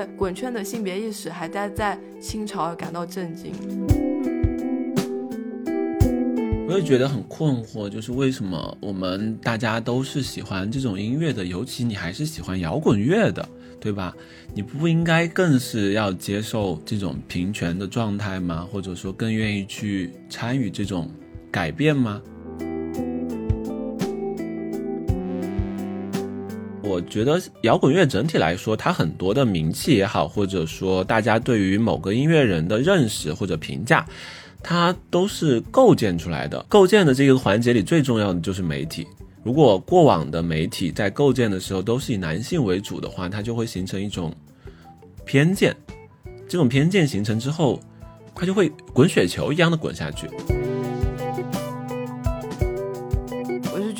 对滚圈的性别意识还待在清朝而感到震惊。我也觉得很困惑，就是为什么我们大家都是喜欢这种音乐的，尤其你还是喜欢摇滚乐的，对吧？你不应该更是要接受这种平权的状态吗？或者说更愿意去参与这种改变吗？觉得摇滚乐整体来说，它很多的名气也好，或者说大家对于某个音乐人的认识或者评价。它都是构建出来的，构建的这个环节里最重要的就是媒体。如果过往的媒体在构建的时候都是以男性为主的话，它就会形成一种偏见。这种偏见形成之后，它就会滚雪球一样的滚下去。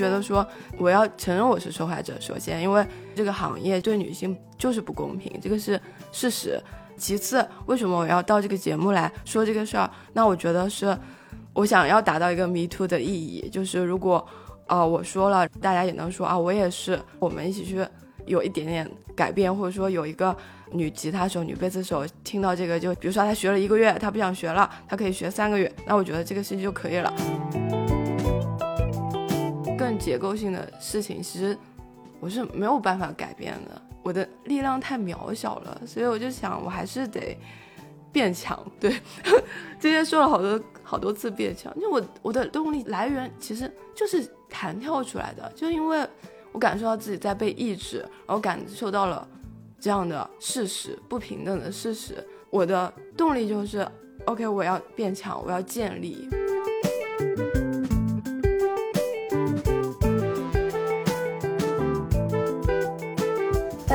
觉得说，我要承认我是受害者，首先，因为这个行业对女性就是不公平，这个是事实。其次，为什么我要到这个节目来说这个事儿？那我觉得是，我想要达到一个 me too 的意义，就是如果，呃，我说了，大家也能说啊，我也是，我们一起去有一点点改变，或者说有一个女吉他手、女贝斯手听到这个，就比如说她学了一个月，她不想学了，她可以学三个月，那我觉得这个事情就可以了。更结构性的事情，其实我是没有办法改变的。我的力量太渺小了，所以我就想，我还是得变强。对，今天说了好多好多次变强，就我我的动力来源其实就是弹跳出来的，就因为我感受到自己在被抑制，然后感受到了这样的事实，不平等的事实，我的动力就是，OK，我要变强，我要建立。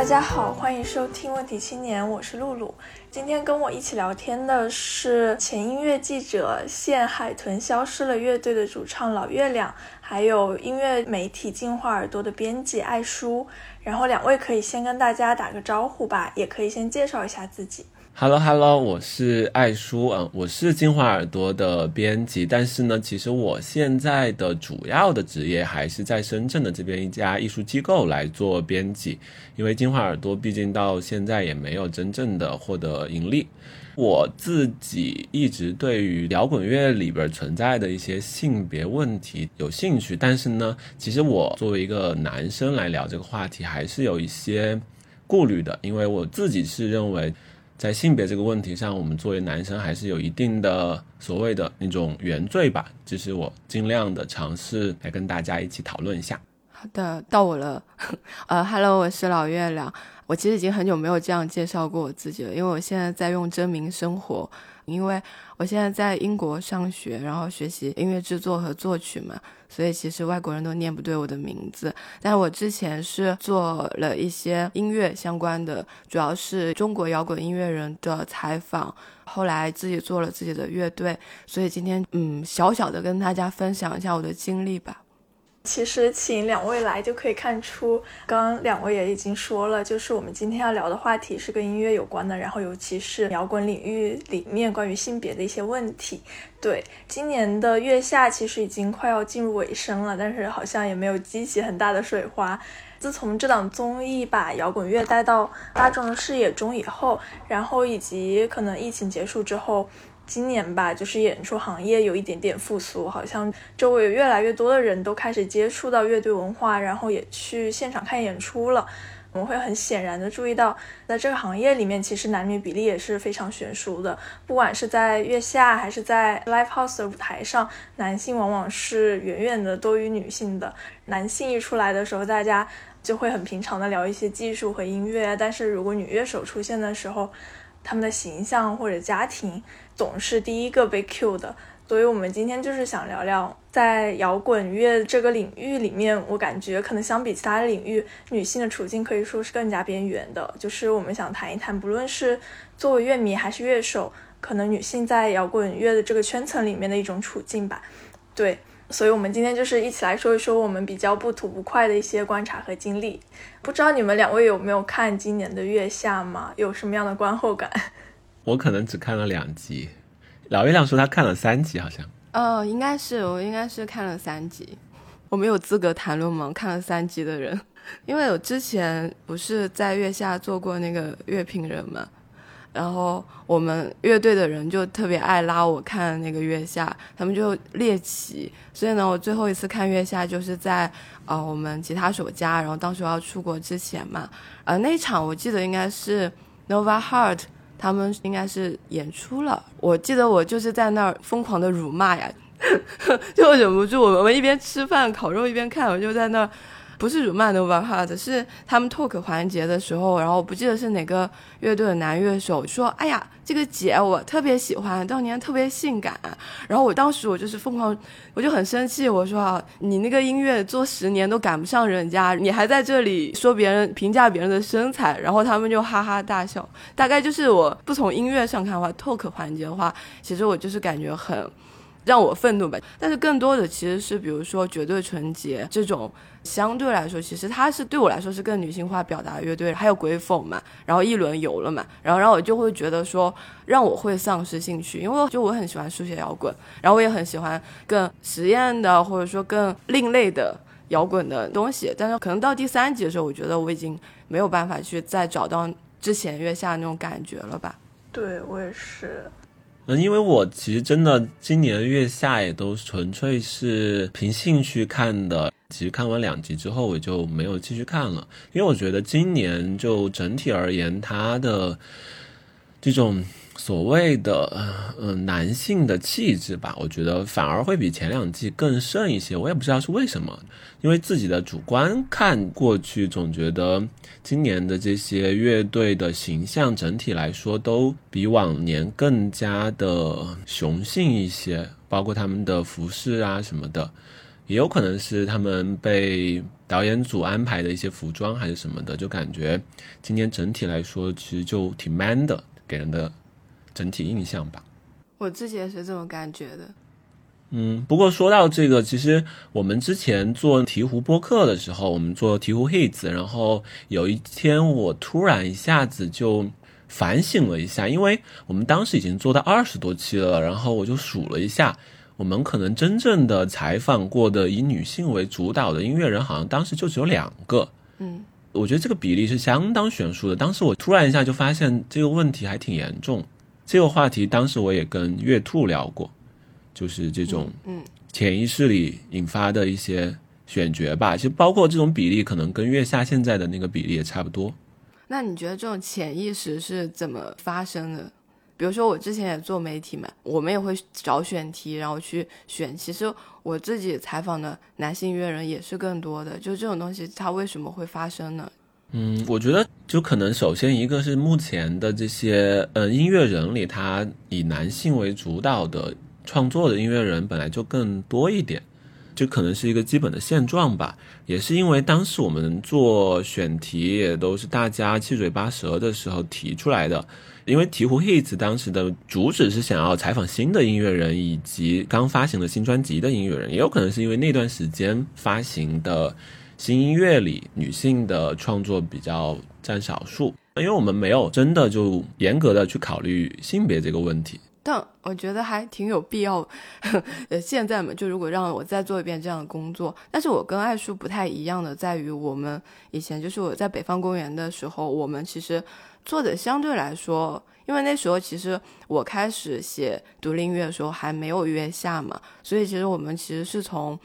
大家好，欢迎收听问题青年，我是露露。今天跟我一起聊天的是前音乐记者现海豚消失了乐队的主唱老月亮，还有音乐媒体进化耳朵的编辑艾叔。然后两位可以先跟大家打个招呼吧，也可以先介绍一下自己。Hello Hello，我是爱叔，嗯，我是金华耳朵的编辑，但是呢，其实我现在的主要的职业还是在深圳的这边一家艺术机构来做编辑，因为金华耳朵毕竟到现在也没有真正的获得盈利。我自己一直对于摇滚乐里边存在的一些性别问题有兴趣，但是呢，其实我作为一个男生来聊这个话题，还是有一些顾虑的，因为我自己是认为。在性别这个问题上，我们作为男生还是有一定的所谓的那种原罪吧。这是我尽量的尝试来跟大家一起讨论一下。的，到我了。呃，Hello，我是老月亮。我其实已经很久没有这样介绍过我自己了，因为我现在在用真名生活。因为我现在在英国上学，然后学习音乐制作和作曲嘛，所以其实外国人都念不对我的名字。但我之前是做了一些音乐相关的，主要是中国摇滚音乐人的采访。后来自己做了自己的乐队，所以今天嗯，小小的跟大家分享一下我的经历吧。其实请两位来就可以看出，刚刚两位也已经说了，就是我们今天要聊的话题是跟音乐有关的，然后尤其是摇滚领域里面关于性别的一些问题。对，今年的月下其实已经快要进入尾声了，但是好像也没有激起很大的水花。自从这档综艺把摇滚乐带到大众的视野中以后，然后以及可能疫情结束之后。今年吧，就是演出行业有一点点复苏，好像周围越来越多的人都开始接触到乐队文化，然后也去现场看演出了。我们会很显然的注意到，在这个行业里面，其实男女比例也是非常悬殊的。不管是在月下还是在 live house 的舞台上，男性往往是远远的多于女性的。男性一出来的时候，大家就会很平常的聊一些技术和音乐，但是如果女乐手出现的时候，他们的形象或者家庭。总是第一个被 Q 的，所以我们今天就是想聊聊，在摇滚乐这个领域里面，我感觉可能相比其他领域，女性的处境可以说是更加边缘的。就是我们想谈一谈，不论是作为乐迷还是乐手，可能女性在摇滚乐的这个圈层里面的一种处境吧。对，所以我们今天就是一起来说一说我们比较不吐不快的一些观察和经历。不知道你们两位有没有看今年的月下吗？有什么样的观后感？我可能只看了两集，老月亮说他看了三集，好像。哦，应该是我应该是看了三集。我没有资格谈论吗？看了三集的人，因为我之前不是在月下做过那个乐评人嘛，然后我们乐队的人就特别爱拉我看那个月下，他们就猎奇，所以呢，我最后一次看月下就是在呃我们吉他手家，然后当时我要出国之前嘛，呃那场我记得应该是 Nova Heart。他们应该是演出了，我记得我就是在那儿疯狂的辱骂呀，就忍不住。我们一边吃饭烤肉一边看，我就在那儿。不是辱骂 Nova Heart，是他们 talk 环节的时候，然后我不记得是哪个乐队的男乐手说：“哎呀，这个姐我特别喜欢，当年特别性感。”然后我当时我就是疯狂，我就很生气，我说：“啊，你那个音乐做十年都赶不上人家，你还在这里说别人评价别人的身材。”然后他们就哈哈大笑。大概就是我不从音乐上看的话，talk 环节的话，其实我就是感觉很。让我愤怒吧，但是更多的其实是，比如说绝对纯洁这种，相对来说，其实它是对我来说是更女性化表达乐队，还有鬼否嘛，然后一轮游了嘛，然后然后我就会觉得说，让我会丧失兴趣，因为就我很喜欢书写摇滚，然后我也很喜欢更实验的或者说更另类的摇滚的东西，但是可能到第三集的时候，我觉得我已经没有办法去再找到之前月下那种感觉了吧？对我也是。嗯，因为我其实真的今年月下也都纯粹是凭兴趣看的，其实看完两集之后我就没有继续看了，因为我觉得今年就整体而言，它的这种。所谓的嗯男性的气质吧，我觉得反而会比前两季更胜一些。我也不知道是为什么，因为自己的主观看过去，总觉得今年的这些乐队的形象整体来说都比往年更加的雄性一些，包括他们的服饰啊什么的，也有可能是他们被导演组安排的一些服装还是什么的，就感觉今年整体来说其实就挺 man 的，给人的。整体印象吧，我自己也是这么感觉的。嗯，不过说到这个，其实我们之前做鹈鹕播客的时候，我们做鹈鹕 hits，然后有一天我突然一下子就反省了一下，因为我们当时已经做到二十多期了，然后我就数了一下，我们可能真正的采访过的以女性为主导的音乐人，好像当时就只有两个。嗯，我觉得这个比例是相当悬殊的。当时我突然一下就发现这个问题还挺严重。这个话题当时我也跟月兔聊过，就是这种嗯潜意识里引发的一些选角吧，其实包括这种比例，可能跟月下现在的那个比例也差不多。那你觉得这种潜意识是怎么发生的？比如说我之前也做媒体嘛，我们也会找选题，然后去选。其实我自己采访的男性音乐人也是更多的，就这种东西它为什么会发生呢？嗯，我觉得就可能首先一个是目前的这些呃音乐人里，他以男性为主导的创作的音乐人本来就更多一点，就可能是一个基本的现状吧。也是因为当时我们做选题也都是大家七嘴八舌的时候提出来的，因为鹈鹕 hits 当时的主旨是想要采访新的音乐人以及刚发行的新专辑的音乐人，也有可能是因为那段时间发行的。新音乐里，女性的创作比较占少数，因为我们没有真的就严格的去考虑性别这个问题。但我觉得还挺有必要。呃，现在嘛，就如果让我再做一遍这样的工作，但是我跟爱叔不太一样的在于，我们以前就是我在北方公园的时候，我们其实做的相对来说，因为那时候其实我开始写独立音乐的时候还没有月下嘛，所以其实我们其实是从。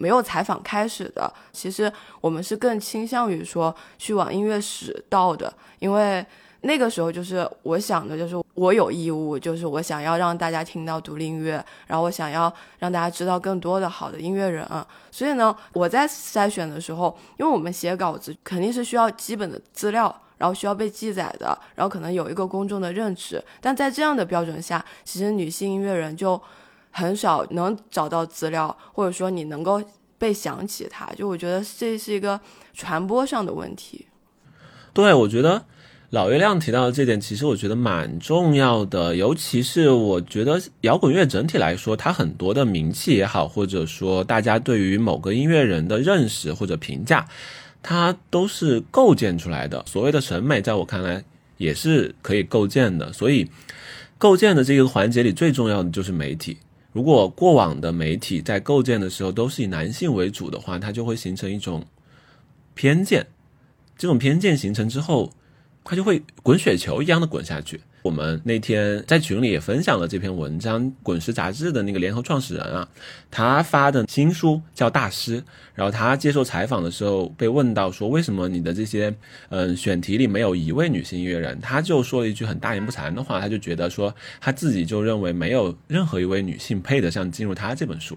没有采访开始的，其实我们是更倾向于说去往音乐史道的，因为那个时候就是我想的，就是我有义务，就是我想要让大家听到独立音乐，然后我想要让大家知道更多的好的音乐人，啊所以呢，我在筛选的时候，因为我们写稿子肯定是需要基本的资料，然后需要被记载的，然后可能有一个公众的认知，但在这样的标准下，其实女性音乐人就。很少能找到资料，或者说你能够被想起他，就我觉得这是一个传播上的问题。对，我觉得老月亮提到的这点，其实我觉得蛮重要的。尤其是我觉得摇滚乐整体来说，它很多的名气也好，或者说大家对于某个音乐人的认识或者评价，它都是构建出来的。所谓的审美，在我看来也是可以构建的。所以，构建的这个环节里最重要的就是媒体。如果过往的媒体在构建的时候都是以男性为主的话，它就会形成一种偏见。这种偏见形成之后，它就会滚雪球一样的滚下去。我们那天在群里也分享了这篇文章，《滚石》杂志的那个联合创始人啊，他发的新书叫《大师》，然后他接受采访的时候被问到说，为什么你的这些嗯选题里没有一位女性音乐人？他就说了一句很大言不惭的话，他就觉得说他自己就认为没有任何一位女性配得上进入他这本书，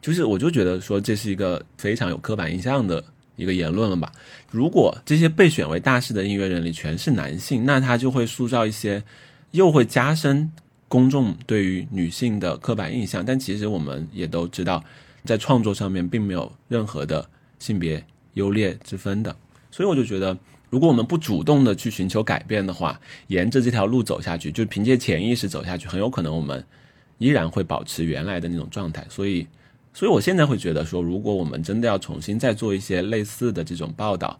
就是我就觉得说这是一个非常有刻板印象的。一个言论了吧？如果这些被选为大师的音乐人里全是男性，那他就会塑造一些，又会加深公众对于女性的刻板印象。但其实我们也都知道，在创作上面并没有任何的性别优劣之分的。所以我就觉得，如果我们不主动的去寻求改变的话，沿着这条路走下去，就凭借潜意识走下去，很有可能我们依然会保持原来的那种状态。所以。所以，我现在会觉得说，如果我们真的要重新再做一些类似的这种报道，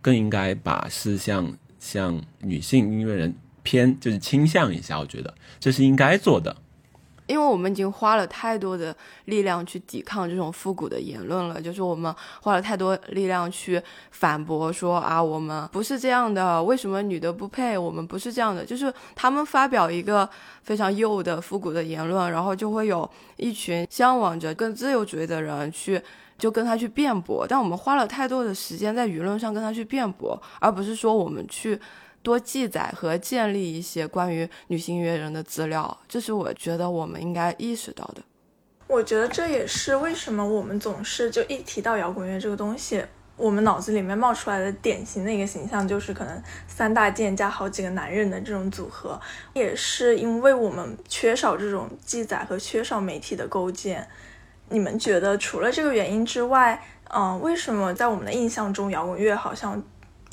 更应该把事向向女性音乐人偏，就是倾向一下。我觉得这是应该做的。因为我们已经花了太多的力量去抵抗这种复古的言论了，就是我们花了太多力量去反驳说啊，我们不是这样的，为什么女的不配？我们不是这样的，就是他们发表一个非常幼的复古的言论，然后就会有一群向往着更自由主义的人去就跟他去辩驳，但我们花了太多的时间在舆论上跟他去辩驳，而不是说我们去。多记载和建立一些关于女性音乐人的资料，这是我觉得我们应该意识到的。我觉得这也是为什么我们总是就一提到摇滚乐这个东西，我们脑子里面冒出来的典型的一个形象就是可能三大件加好几个男人的这种组合，也是因为我们缺少这种记载和缺少媒体的构建。你们觉得除了这个原因之外，嗯，为什么在我们的印象中摇滚乐好像？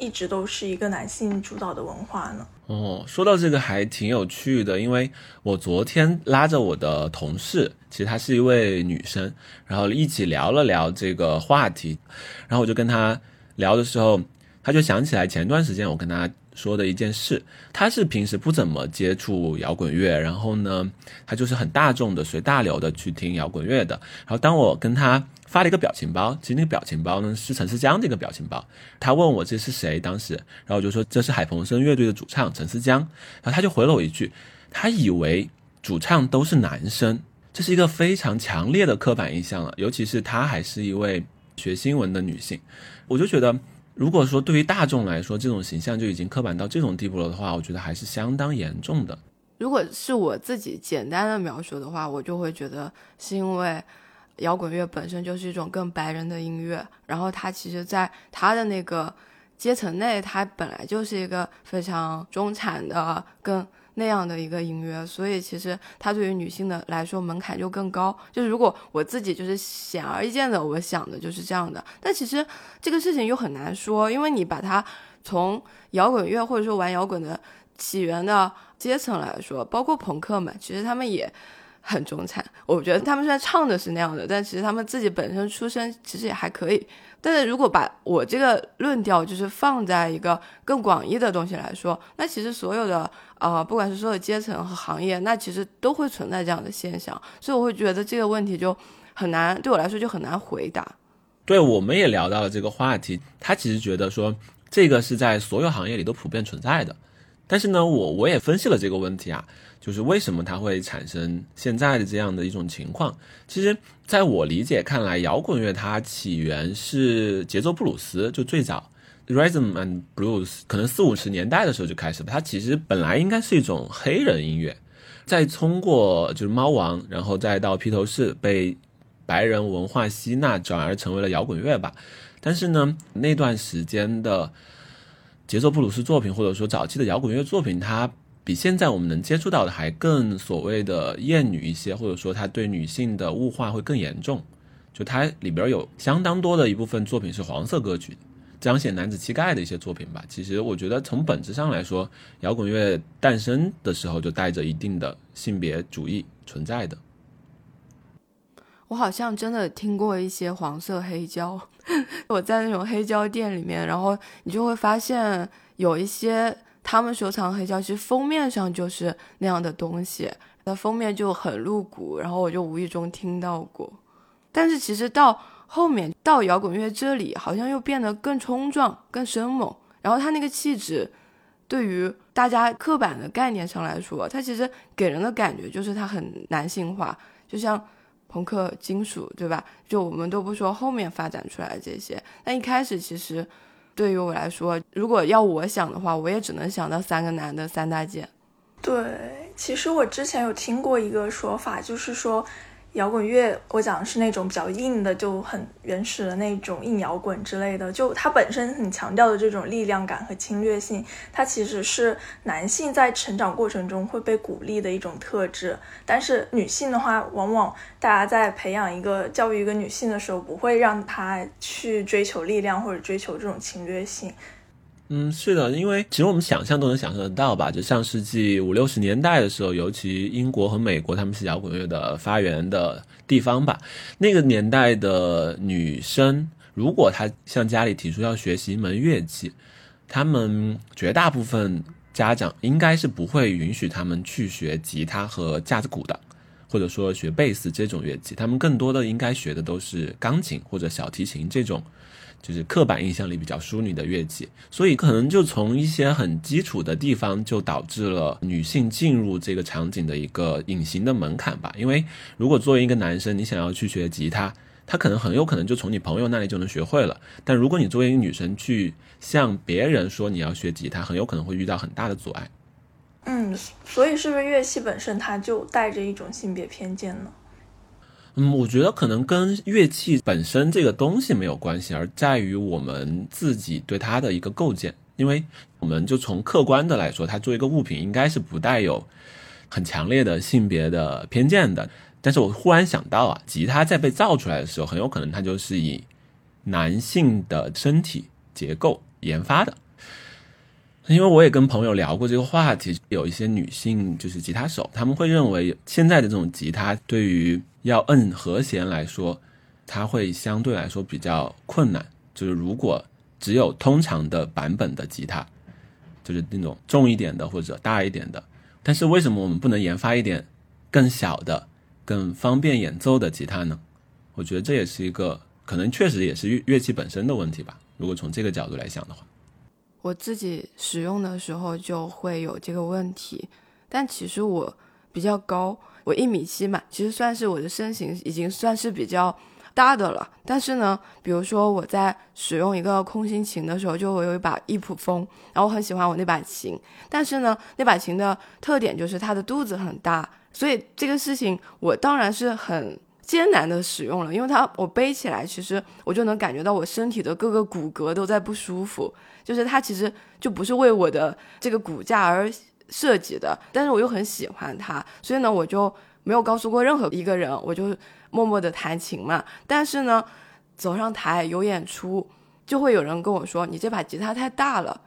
一直都是一个男性主导的文化呢。哦，说到这个还挺有趣的，因为我昨天拉着我的同事，其实她是一位女生，然后一起聊了聊这个话题，然后我就跟她聊的时候，她就想起来前段时间我跟她说的一件事，他是平时不怎么接触摇滚乐，然后呢，他就是很大众的随大流的去听摇滚乐的，然后当我跟他。发了一个表情包，其实那个表情包呢是陈思江的一个表情包。他问我这是谁，当时，然后我就说这是海鹏声乐队的主唱陈思江，然后他就回了我一句，他以为主唱都是男生，这是一个非常强烈的刻板印象了，尤其是他还是一位学新闻的女性，我就觉得，如果说对于大众来说这种形象就已经刻板到这种地步了的话，我觉得还是相当严重的。如果是我自己简单的描述的话，我就会觉得是因为。摇滚乐本身就是一种更白人的音乐，然后它其实，在它的那个阶层内，它本来就是一个非常中产的、更那样的一个音乐，所以其实它对于女性的来说门槛就更高。就是如果我自己就是显而易见的，我想的就是这样的。但其实这个事情又很难说，因为你把它从摇滚乐或者说玩摇滚的起源的阶层来说，包括朋克们，其实他们也。很中产，我觉得他们虽然唱的是那样的，但其实他们自己本身出身其实也还可以。但是如果把我这个论调就是放在一个更广义的东西来说，那其实所有的呃，不管是所有阶层和行业，那其实都会存在这样的现象。所以我会觉得这个问题就很难，对我来说就很难回答。对，我们也聊到了这个话题，他其实觉得说这个是在所有行业里都普遍存在的。但是呢，我我也分析了这个问题啊。就是为什么它会产生现在的这样的一种情况？其实，在我理解看来，摇滚乐它起源是节奏布鲁斯，就最早 rhythm and blues，可能四五十年代的时候就开始了。它其实本来应该是一种黑人音乐，再通过就是猫王，然后再到披头士被白人文化吸纳，转而成为了摇滚乐吧。但是呢，那段时间的节奏布鲁斯作品，或者说早期的摇滚乐作品，它。比现在我们能接触到的还更所谓的厌女一些，或者说他对女性的物化会更严重。就它里边有相当多的一部分作品是黄色歌曲，彰显男子气概的一些作品吧。其实我觉得从本质上来说，摇滚乐诞生的时候就带着一定的性别主义存在的。我好像真的听过一些黄色黑胶，我在那种黑胶店里面，然后你就会发现有一些。他们收藏黑胶，其实封面上就是那样的东西，那封面就很露骨，然后我就无意中听到过。但是其实到后面到摇滚乐这里，好像又变得更冲撞、更生猛。然后他那个气质，对于大家刻板的概念上来说，他其实给人的感觉就是他很男性化，就像朋克、金属，对吧？就我们都不说后面发展出来这些，但一开始其实对于我来说，如果要我想的话，我也只能想到三个男的三大件。对，其实我之前有听过一个说法，就是说。摇滚乐，我讲的是那种比较硬的，就很原始的那种硬摇滚之类的。就它本身很强调的这种力量感和侵略性，它其实是男性在成长过程中会被鼓励的一种特质。但是女性的话，往往大家在培养一个教育一个女性的时候，不会让她去追求力量或者追求这种侵略性。嗯，是的，因为其实我们想象都能想象得到吧，就上世纪五六十年代的时候，尤其英国和美国，他们是摇滚乐的发源的地方吧。那个年代的女生，如果她向家里提出要学习一门乐器，他们绝大部分家长应该是不会允许他们去学吉他和架子鼓的，或者说学贝斯这种乐器，他们更多的应该学的都是钢琴或者小提琴这种。就是刻板印象里比较淑女的乐器，所以可能就从一些很基础的地方就导致了女性进入这个场景的一个隐形的门槛吧。因为如果作为一个男生，你想要去学吉他，他可能很有可能就从你朋友那里就能学会了。但如果你作为一个女生去向别人说你要学吉他，很有可能会遇到很大的阻碍。嗯，所以是不是乐器本身它就带着一种性别偏见呢？嗯，我觉得可能跟乐器本身这个东西没有关系，而在于我们自己对它的一个构建。因为我们就从客观的来说，它作为一个物品，应该是不带有很强烈的性别的偏见的。但是我忽然想到啊，吉他在被造出来的时候，很有可能它就是以男性的身体结构研发的。因为我也跟朋友聊过这个话题，有一些女性就是吉他手，他们会认为现在的这种吉他对于要摁和弦来说，它会相对来说比较困难。就是如果只有通常的版本的吉他，就是那种重一点的或者大一点的，但是为什么我们不能研发一点更小的、更方便演奏的吉他呢？我觉得这也是一个可能，确实也是乐乐器本身的问题吧。如果从这个角度来想的话。我自己使用的时候就会有这个问题，但其实我比较高，我一米七嘛，其实算是我的身形已经算是比较大的了。但是呢，比如说我在使用一个空心琴的时候，就会有一把易普风，然后我很喜欢我那把琴，但是呢，那把琴的特点就是它的肚子很大，所以这个事情我当然是很。艰难的使用了，因为它我背起来，其实我就能感觉到我身体的各个骨骼都在不舒服，就是它其实就不是为我的这个骨架而设计的，但是我又很喜欢它，所以呢，我就没有告诉过任何一个人，我就默默的弹琴嘛。但是呢，走上台有演出，就会有人跟我说：“你这把吉他太大了，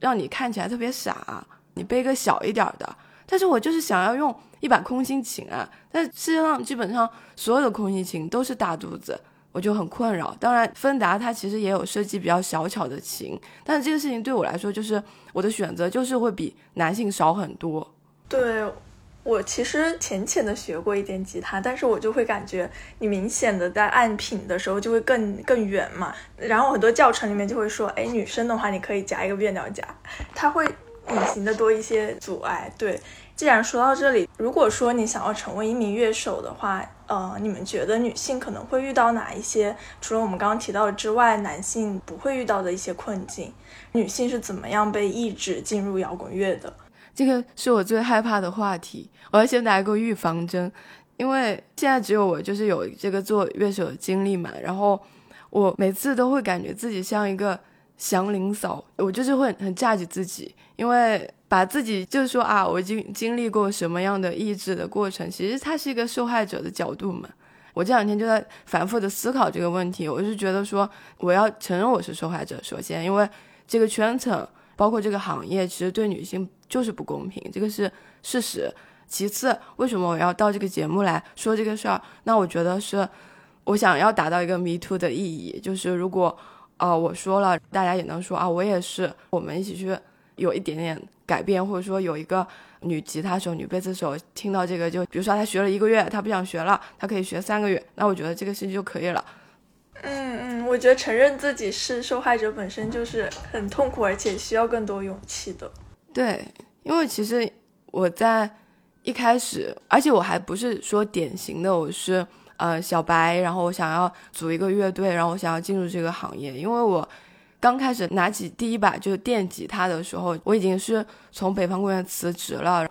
让你看起来特别傻，你背个小一点的。”但是我就是想要用。一把空心琴啊，但世界上基本上所有的空心琴都是大肚子，我就很困扰。当然，芬达它其实也有设计比较小巧的琴，但是这个事情对我来说，就是我的选择就是会比男性少很多。对我其实浅浅的学过一点吉他，但是我就会感觉你明显的在按品的时候就会更更远嘛。然后很多教程里面就会说，哎，女生的话你可以夹一个变调夹，它会隐形的多一些阻碍。对。既然说到这里，如果说你想要成为一名乐手的话，呃，你们觉得女性可能会遇到哪一些？除了我们刚刚提到之外，男性不会遇到的一些困境？女性是怎么样被抑制进入摇滚乐的？这个是我最害怕的话题。我要先打一个预防针，因为现在只有我就是有这个做乐手的经历嘛，然后我每次都会感觉自己像一个祥林嫂，我就是会很架着自己，因为。把自己就是说啊，我经经历过什么样的意志的过程，其实他是一个受害者的角度嘛。我这两天就在反复的思考这个问题，我是觉得说我要承认我是受害者。首先，因为这个圈层包括这个行业，其实对女性就是不公平，这个是事实。其次，为什么我要到这个节目来说这个事儿？那我觉得是我想要达到一个 me too 的意义，就是如果啊我说了，大家也能说啊我也是，我们一起去有一点点。改变或者说有一个女吉他手、女贝斯手听到这个，就比如说她学了一个月，她不想学了，她可以学三个月，那我觉得这个事情就可以了。嗯嗯，我觉得承认自己是受害者本身就是很痛苦，而且需要更多勇气的。对，因为其实我在一开始，而且我还不是说典型的，我是呃小白，然后我想要组一个乐队，然后我想要进入这个行业，因为我刚开始拿起第一把就是电吉他的时候，我已经是从北方公园辞职了。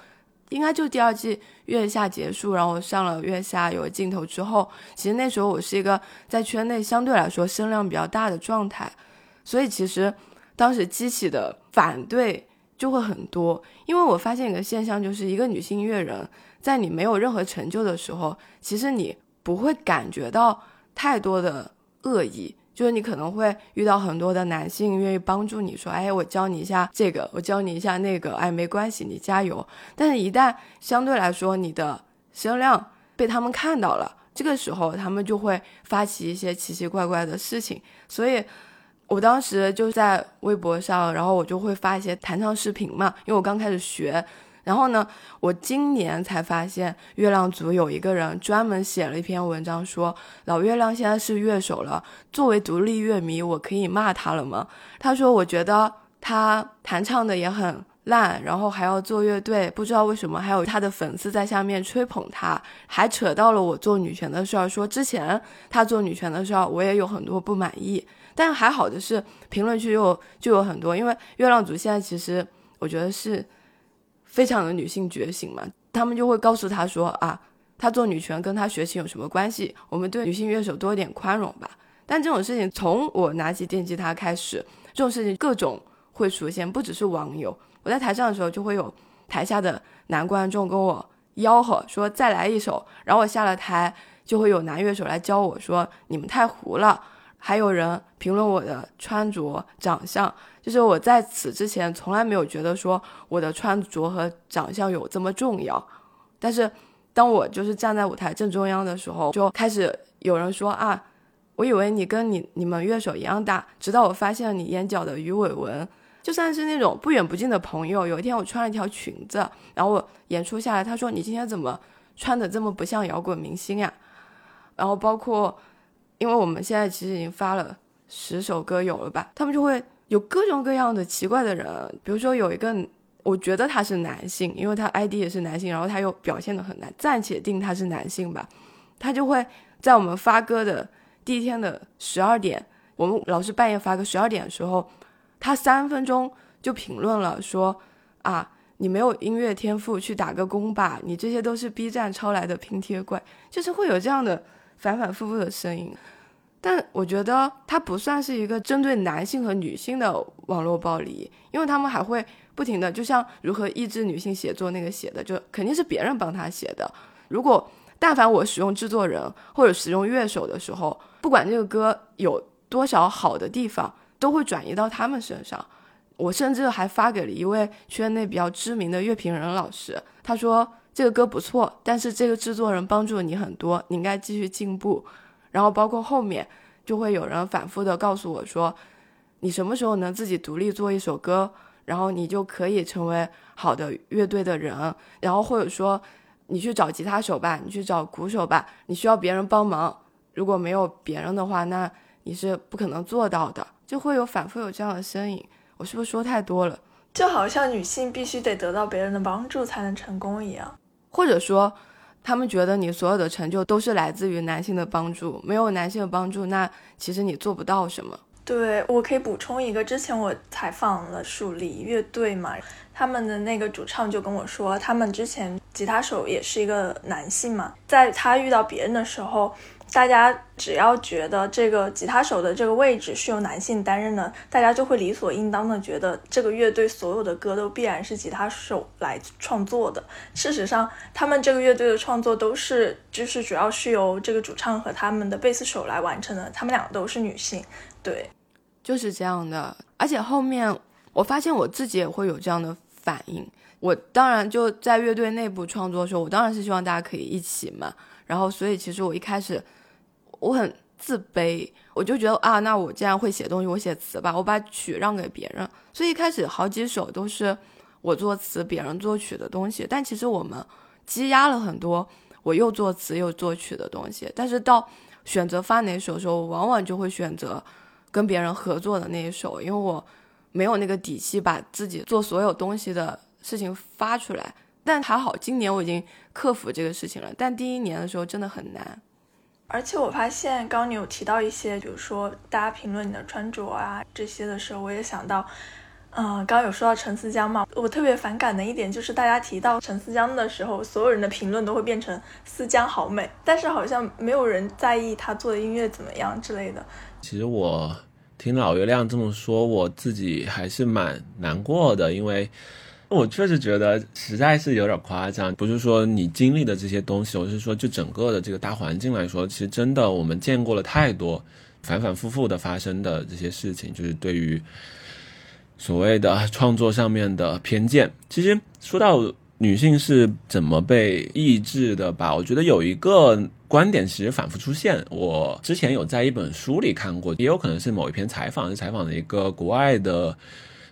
应该就第二季月下结束，然后上了月下有了镜头之后，其实那时候我是一个在圈内相对来说声量比较大的状态，所以其实当时激起的反对就会很多。因为我发现一个现象，就是一个女性音乐人，在你没有任何成就的时候，其实你不会感觉到太多的恶意。就是你可能会遇到很多的男性愿意帮助你，说，哎，我教你一下这个，我教你一下那个，哎，没关系，你加油。但是，一旦相对来说你的声量被他们看到了，这个时候他们就会发起一些奇奇怪怪的事情。所以，我当时就在微博上，然后我就会发一些弹唱视频嘛，因为我刚开始学。然后呢，我今年才发现，月亮组有一个人专门写了一篇文章，说老月亮现在是乐手了。作为独立乐迷，我可以骂他了吗？他说，我觉得他弹唱的也很烂，然后还要做乐队，不知道为什么还有他的粉丝在下面吹捧他，还扯到了我做女权的事儿，说之前他做女权的事儿，我也有很多不满意。但还好的是，评论区又就有很多，因为月亮组现在其实我觉得是。非常的女性觉醒嘛，他们就会告诉他说啊，他做女权跟他学琴有什么关系？我们对女性乐手多一点宽容吧。但这种事情从我拿起电吉他开始，这种事情各种会出现，不只是网友。我在台上的时候，就会有台下的男观众跟我吆喝说再来一首，然后我下了台，就会有男乐手来教我说你们太糊了。还有人评论我的穿着、长相，就是我在此之前从来没有觉得说我的穿着和长相有这么重要。但是当我就是站在舞台正中央的时候，就开始有人说啊，我以为你跟你你们乐手一样大，直到我发现你眼角的鱼尾纹。就算是那种不远不近的朋友，有一天我穿了一条裙子，然后我演出下来，他说你今天怎么穿的这么不像摇滚明星呀？然后包括。因为我们现在其实已经发了十首歌有了吧，他们就会有各种各样的奇怪的人，比如说有一个，我觉得他是男性，因为他 ID 也是男性，然后他又表现的很难，暂且定他是男性吧，他就会在我们发歌的第一天的十二点，我们老是半夜发歌，十二点的时候，他三分钟就评论了说啊，你没有音乐天赋，去打个工吧，你这些都是 B 站抄来的拼贴怪，就是会有这样的。反反复复的声音，但我觉得它不算是一个针对男性和女性的网络暴力，因为他们还会不停的，就像如何抑制女性写作那个写的，就肯定是别人帮他写的。如果但凡我使用制作人或者使用乐手的时候，不管这个歌有多少好的地方，都会转移到他们身上。我甚至还发给了一位圈内比较知名的乐评人老师，他说。这个歌不错，但是这个制作人帮助了你很多，你应该继续进步。然后包括后面就会有人反复的告诉我说，你什么时候能自己独立做一首歌，然后你就可以成为好的乐队的人。然后或者说你去找吉他手吧，你去找鼓手吧，你需要别人帮忙。如果没有别人的话，那你是不可能做到的。就会有反复有这样的声音。我是不是说太多了？就好像女性必须得得到别人的帮助才能成功一样。或者说，他们觉得你所有的成就都是来自于男性的帮助，没有男性的帮助，那其实你做不到什么。对我可以补充一个，之前我采访了树立乐队嘛，他们的那个主唱就跟我说，他们之前吉他手也是一个男性嘛，在他遇到别人的时候。大家只要觉得这个吉他手的这个位置是由男性担任的，大家就会理所应当的觉得这个乐队所有的歌都必然是吉他手来创作的。事实上，他们这个乐队的创作都是就是主要是由这个主唱和他们的贝斯手来完成的。他们两个都是女性，对，就是这样的。而且后面我发现我自己也会有这样的反应。我当然就在乐队内部创作的时候，我当然是希望大家可以一起嘛。然后，所以其实我一开始。我很自卑，我就觉得啊，那我既然会写东西，我写词吧，我把曲让给别人。所以一开始好几首都是我作词别人作曲的东西，但其实我们积压了很多我又作词又作曲的东西。但是到选择发哪首的时候，我往往就会选择跟别人合作的那一首，因为我没有那个底气把自己做所有东西的事情发出来。但还好，今年我已经克服这个事情了。但第一年的时候真的很难。而且我发现，刚刚你有提到一些，比如说大家评论你的穿着啊这些的时候，我也想到。嗯，刚刚有说到陈思江嘛，我特别反感的一点就是大家提到陈思江的时候，所有人的评论都会变成思江好美，但是好像没有人在意他做的音乐怎么样之类的。其实我听老月亮这么说，我自己还是蛮难过的，因为我确实觉得实在是有点夸张。不是说你经历的这些东西，我是说就整个的这个大环境来说，其实真的我们见过了太多反反复复的发生的这些事情，就是对于。所谓的创作上面的偏见，其实说到女性是怎么被抑制的吧，我觉得有一个观点其实反复出现。我之前有在一本书里看过，也有可能是某一篇采访，是采访的一个国外的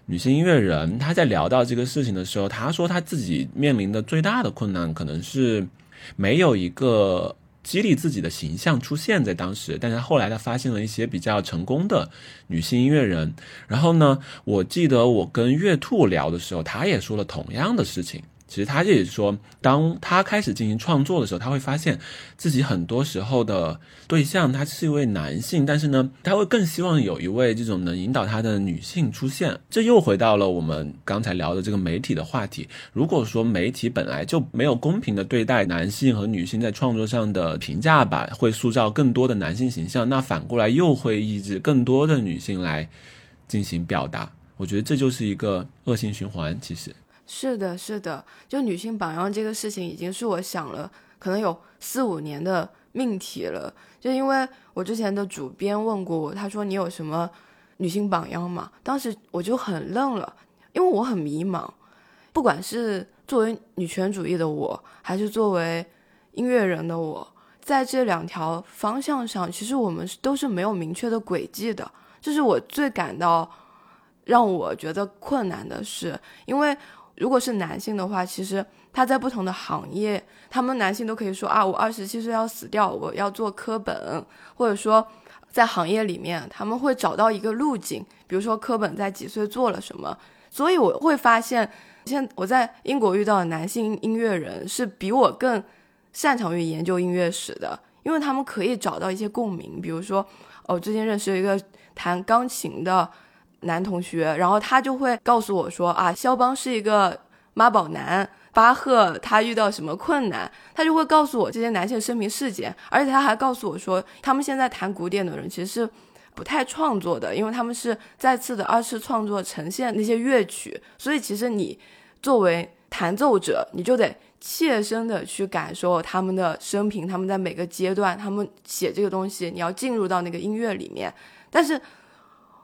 女性音乐人，她在聊到这个事情的时候，她说她自己面临的最大的困难可能是没有一个。激励自己的形象出现在当时，但是后来她发现了一些比较成功的女性音乐人。然后呢，我记得我跟月兔聊的时候，她也说了同样的事情。其实他也是说，当他开始进行创作的时候，他会发现自己很多时候的对象他是一位男性，但是呢，他会更希望有一位这种能引导他的女性出现。这又回到了我们刚才聊的这个媒体的话题。如果说媒体本来就没有公平的对待男性和女性在创作上的评价吧，会塑造更多的男性形象，那反过来又会抑制更多的女性来进行表达。我觉得这就是一个恶性循环，其实。是的，是的，就女性榜样这个事情，已经是我想了可能有四五年的命题了。就因为我之前的主编问过我，他说你有什么女性榜样吗？当时我就很愣了，因为我很迷茫。不管是作为女权主义的我，还是作为音乐人的我，在这两条方向上，其实我们都是没有明确的轨迹的。这是我最感到让我觉得困难的事，因为。如果是男性的话，其实他在不同的行业，他们男性都可以说啊，我二十七岁要死掉，我要做科本，或者说在行业里面他们会找到一个路径，比如说科本在几岁做了什么。所以我会发现，现我在英国遇到的男性音乐人是比我更擅长于研究音乐史的，因为他们可以找到一些共鸣，比如说，哦，最近认识一个弹钢琴的。男同学，然后他就会告诉我说啊，肖邦是一个妈宝男，巴赫他遇到什么困难，他就会告诉我这些男性生平事件，而且他还告诉我说，他们现在弹古典的人其实是不太创作的，因为他们是再次的二次创作呈现那些乐曲，所以其实你作为弹奏者，你就得切身的去感受他们的生平，他们在每个阶段，他们写这个东西，你要进入到那个音乐里面，但是。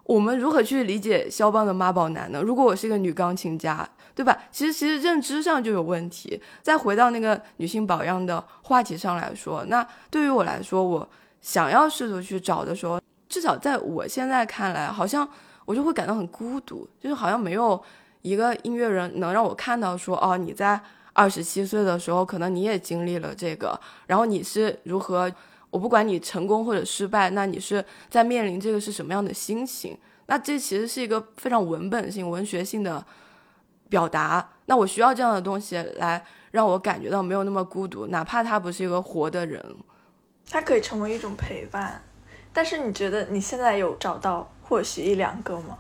我们如何去理解肖邦的妈宝男呢？如果我是一个女钢琴家，对吧？其实其实认知上就有问题。再回到那个女性榜样的话题上来说，那对于我来说，我想要试图去找的时候，至少在我现在看来，好像我就会感到很孤独，就是好像没有一个音乐人能让我看到说，哦，你在二十七岁的时候，可能你也经历了这个，然后你是如何。我不管你成功或者失败，那你是在面临这个是什么样的心情？那这其实是一个非常文本性、文学性的表达。那我需要这样的东西来让我感觉到没有那么孤独，哪怕他不是一个活的人，他可以成为一种陪伴。但是你觉得你现在有找到或许一两个吗？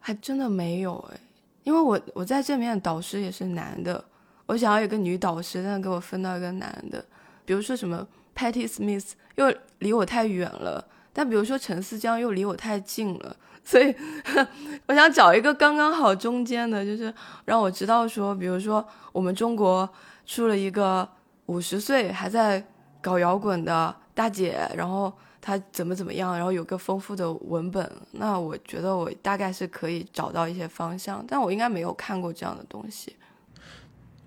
还真的没有哎，因为我我在这边导师也是男的，我想要一个女导师，但给我分到一个男的，比如说什么。Patty Smith 又离我太远了，但比如说陈思江又离我太近了，所以我想找一个刚刚好中间的，就是让我知道说，比如说我们中国出了一个五十岁还在搞摇滚的大姐，然后她怎么怎么样，然后有个丰富的文本，那我觉得我大概是可以找到一些方向，但我应该没有看过这样的东西。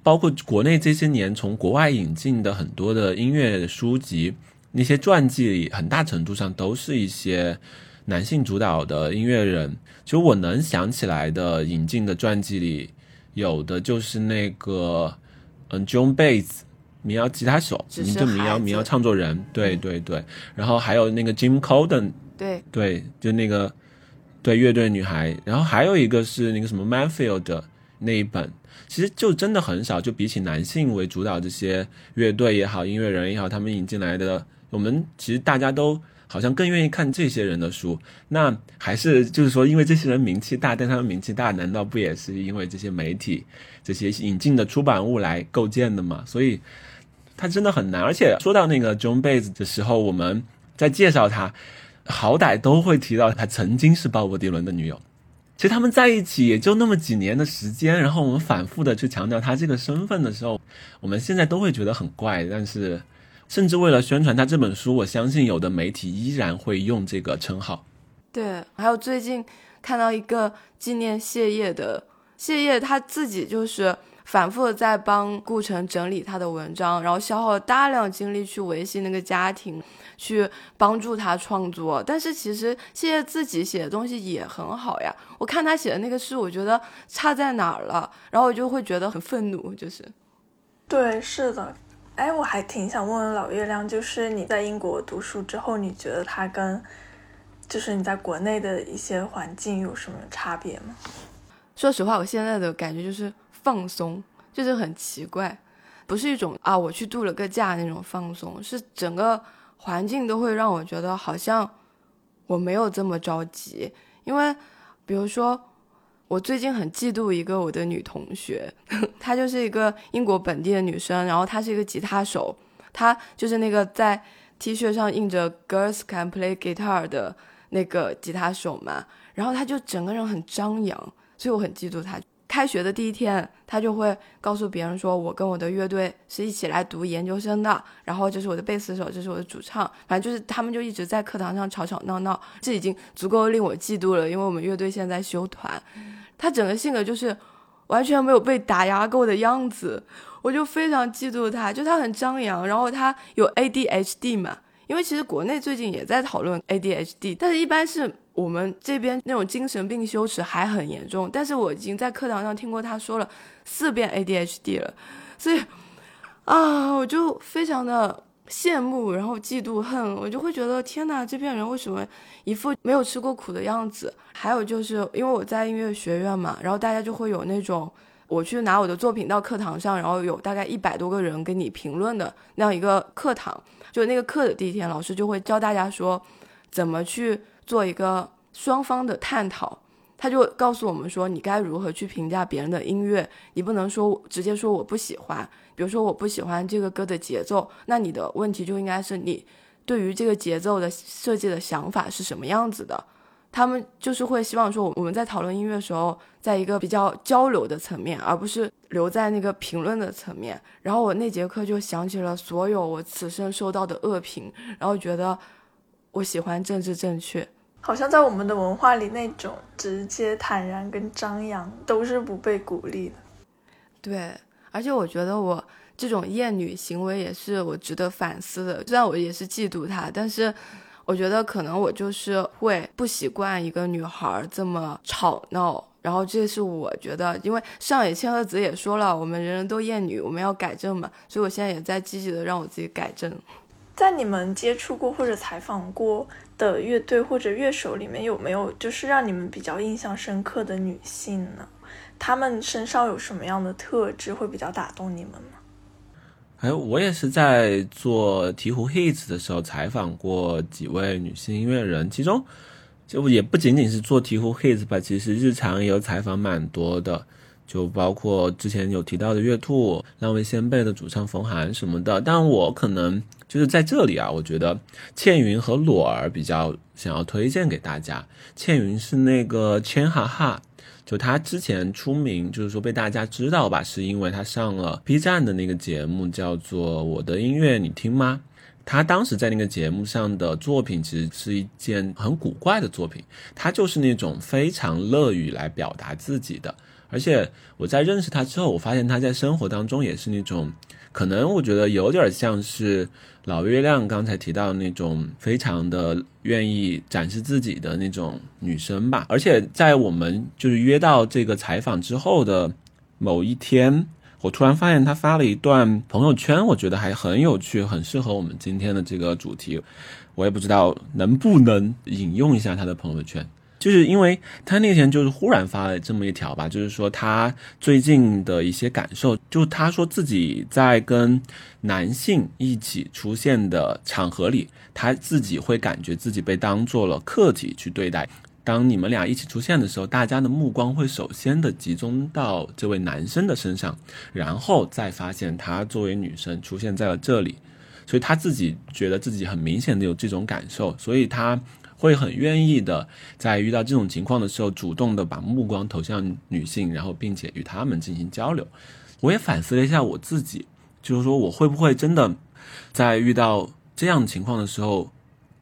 包括国内这些年从国外引进的很多的音乐书籍，那些传记里，很大程度上都是一些男性主导的音乐人。其实我能想起来的引进的传记里，有的就是那个嗯 John Baez 民谣吉他手，就民谣民谣唱作人，对对对，然后还有那个 Jim Corden，对，对，就那个对乐队女孩，然后还有一个是那个什么 Manfield 的那一本，其实就真的很少，就比起男性为主导这些乐队也好，音乐人也好，他们引进来的，我们其实大家都好像更愿意看这些人的书。那还是就是说，因为这些人名气大，但他们名气大，难道不也是因为这些媒体、这些引进的出版物来构建的吗？所以他真的很难。而且说到那个 John Baez 的时候，我们在介绍他。好歹都会提到他曾经是鲍勃迪伦的女友。其实他们在一起也就那么几年的时间，然后我们反复的去强调他这个身份的时候，我们现在都会觉得很怪。但是，甚至为了宣传他这本书，我相信有的媒体依然会用这个称号。对，还有最近看到一个纪念谢烨的，谢烨他自己就是反复的在帮顾城整理他的文章，然后消耗了大量精力去维系那个家庭。去帮助他创作，但是其实谢谢自己写的东西也很好呀。我看他写的那个诗，我觉得差在哪儿了，然后我就会觉得很愤怒。就是，对，是的。哎，我还挺想问问老月亮，就是你在英国读书之后，你觉得他跟就是你在国内的一些环境有什么差别吗？说实话，我现在的感觉就是放松，就是很奇怪，不是一种啊我去度了个假那种放松，是整个。环境都会让我觉得好像我没有这么着急，因为比如说我最近很嫉妒一个我的女同学，她就是一个英国本地的女生，然后她是一个吉他手，她就是那个在 T 恤上印着 “Girls Can Play Guitar” 的那个吉他手嘛，然后她就整个人很张扬，所以我很嫉妒她。开学的第一天，他就会告诉别人说：“我跟我的乐队是一起来读研究生的。”然后这是我的贝斯手，这是我的主唱。反正就是他们就一直在课堂上吵吵闹闹，这已经足够令我嫉妒了。因为我们乐队现在在修团，他整个性格就是完全没有被打压过的样子，我就非常嫉妒他。就他很张扬，然后他有 ADHD 嘛。因为其实国内最近也在讨论 ADHD，但是一般是我们这边那种精神病羞耻还很严重。但是我已经在课堂上听过他说了四遍 ADHD 了，所以啊，我就非常的羡慕，然后嫉妒恨，我就会觉得天哪，这边人为什么一副没有吃过苦的样子？还有就是因为我在音乐学院嘛，然后大家就会有那种我去拿我的作品到课堂上，然后有大概一百多个人给你评论的那样一个课堂。就那个课的第一天，老师就会教大家说，怎么去做一个双方的探讨。他就告诉我们说，你该如何去评价别人的音乐。你不能说直接说我不喜欢，比如说我不喜欢这个歌的节奏，那你的问题就应该是你对于这个节奏的设计的想法是什么样子的。他们就是会希望说，我们在讨论音乐的时候，在一个比较交流的层面，而不是留在那个评论的层面。然后我那节课就想起了所有我此生收到的恶评，然后觉得我喜欢政治正确。好像在我们的文化里，那种直接、坦然跟张扬都是不被鼓励的。对，而且我觉得我这种厌女行为也是我值得反思的。虽然我也是嫉妒她，但是。我觉得可能我就是会不习惯一个女孩这么吵闹，然后这是我觉得，因为上野千鹤子也说了，我们人人都厌女，我们要改正嘛，所以我现在也在积极的让我自己改正。在你们接触过或者采访过的乐队或者乐手里面，有没有就是让你们比较印象深刻的女性呢？她们身上有什么样的特质会比较打动你们吗？哎，我也是在做鹈鹕 hits 的时候采访过几位女性音乐人，其中就也不仅仅是做鹈鹕 hits 吧，其实日常也有采访蛮多的，就包括之前有提到的月兔、浪味仙贝的主唱冯涵什么的。但我可能就是在这里啊，我觉得倩云和裸儿比较想要推荐给大家。倩云是那个千哈哈。就他之前出名，就是说被大家知道吧，是因为他上了 B 站的那个节目，叫做《我的音乐你听吗》。他当时在那个节目上的作品，其实是一件很古怪的作品。他就是那种非常乐于来表达自己的，而且我在认识他之后，我发现他在生活当中也是那种。可能我觉得有点像是老月亮刚才提到那种非常的愿意展示自己的那种女生吧。而且在我们就是约到这个采访之后的某一天，我突然发现他发了一段朋友圈，我觉得还很有趣，很适合我们今天的这个主题。我也不知道能不能引用一下他的朋友圈。就是因为他那天就是忽然发了这么一条吧，就是说他最近的一些感受，就他说自己在跟男性一起出现的场合里，他自己会感觉自己被当做了客体去对待。当你们俩一起出现的时候，大家的目光会首先的集中到这位男生的身上，然后再发现他作为女生出现在了这里，所以他自己觉得自己很明显的有这种感受，所以他。会很愿意的，在遇到这种情况的时候，主动的把目光投向女性，然后并且与他们进行交流。我也反思了一下我自己，就是说我会不会真的在遇到这样情况的时候，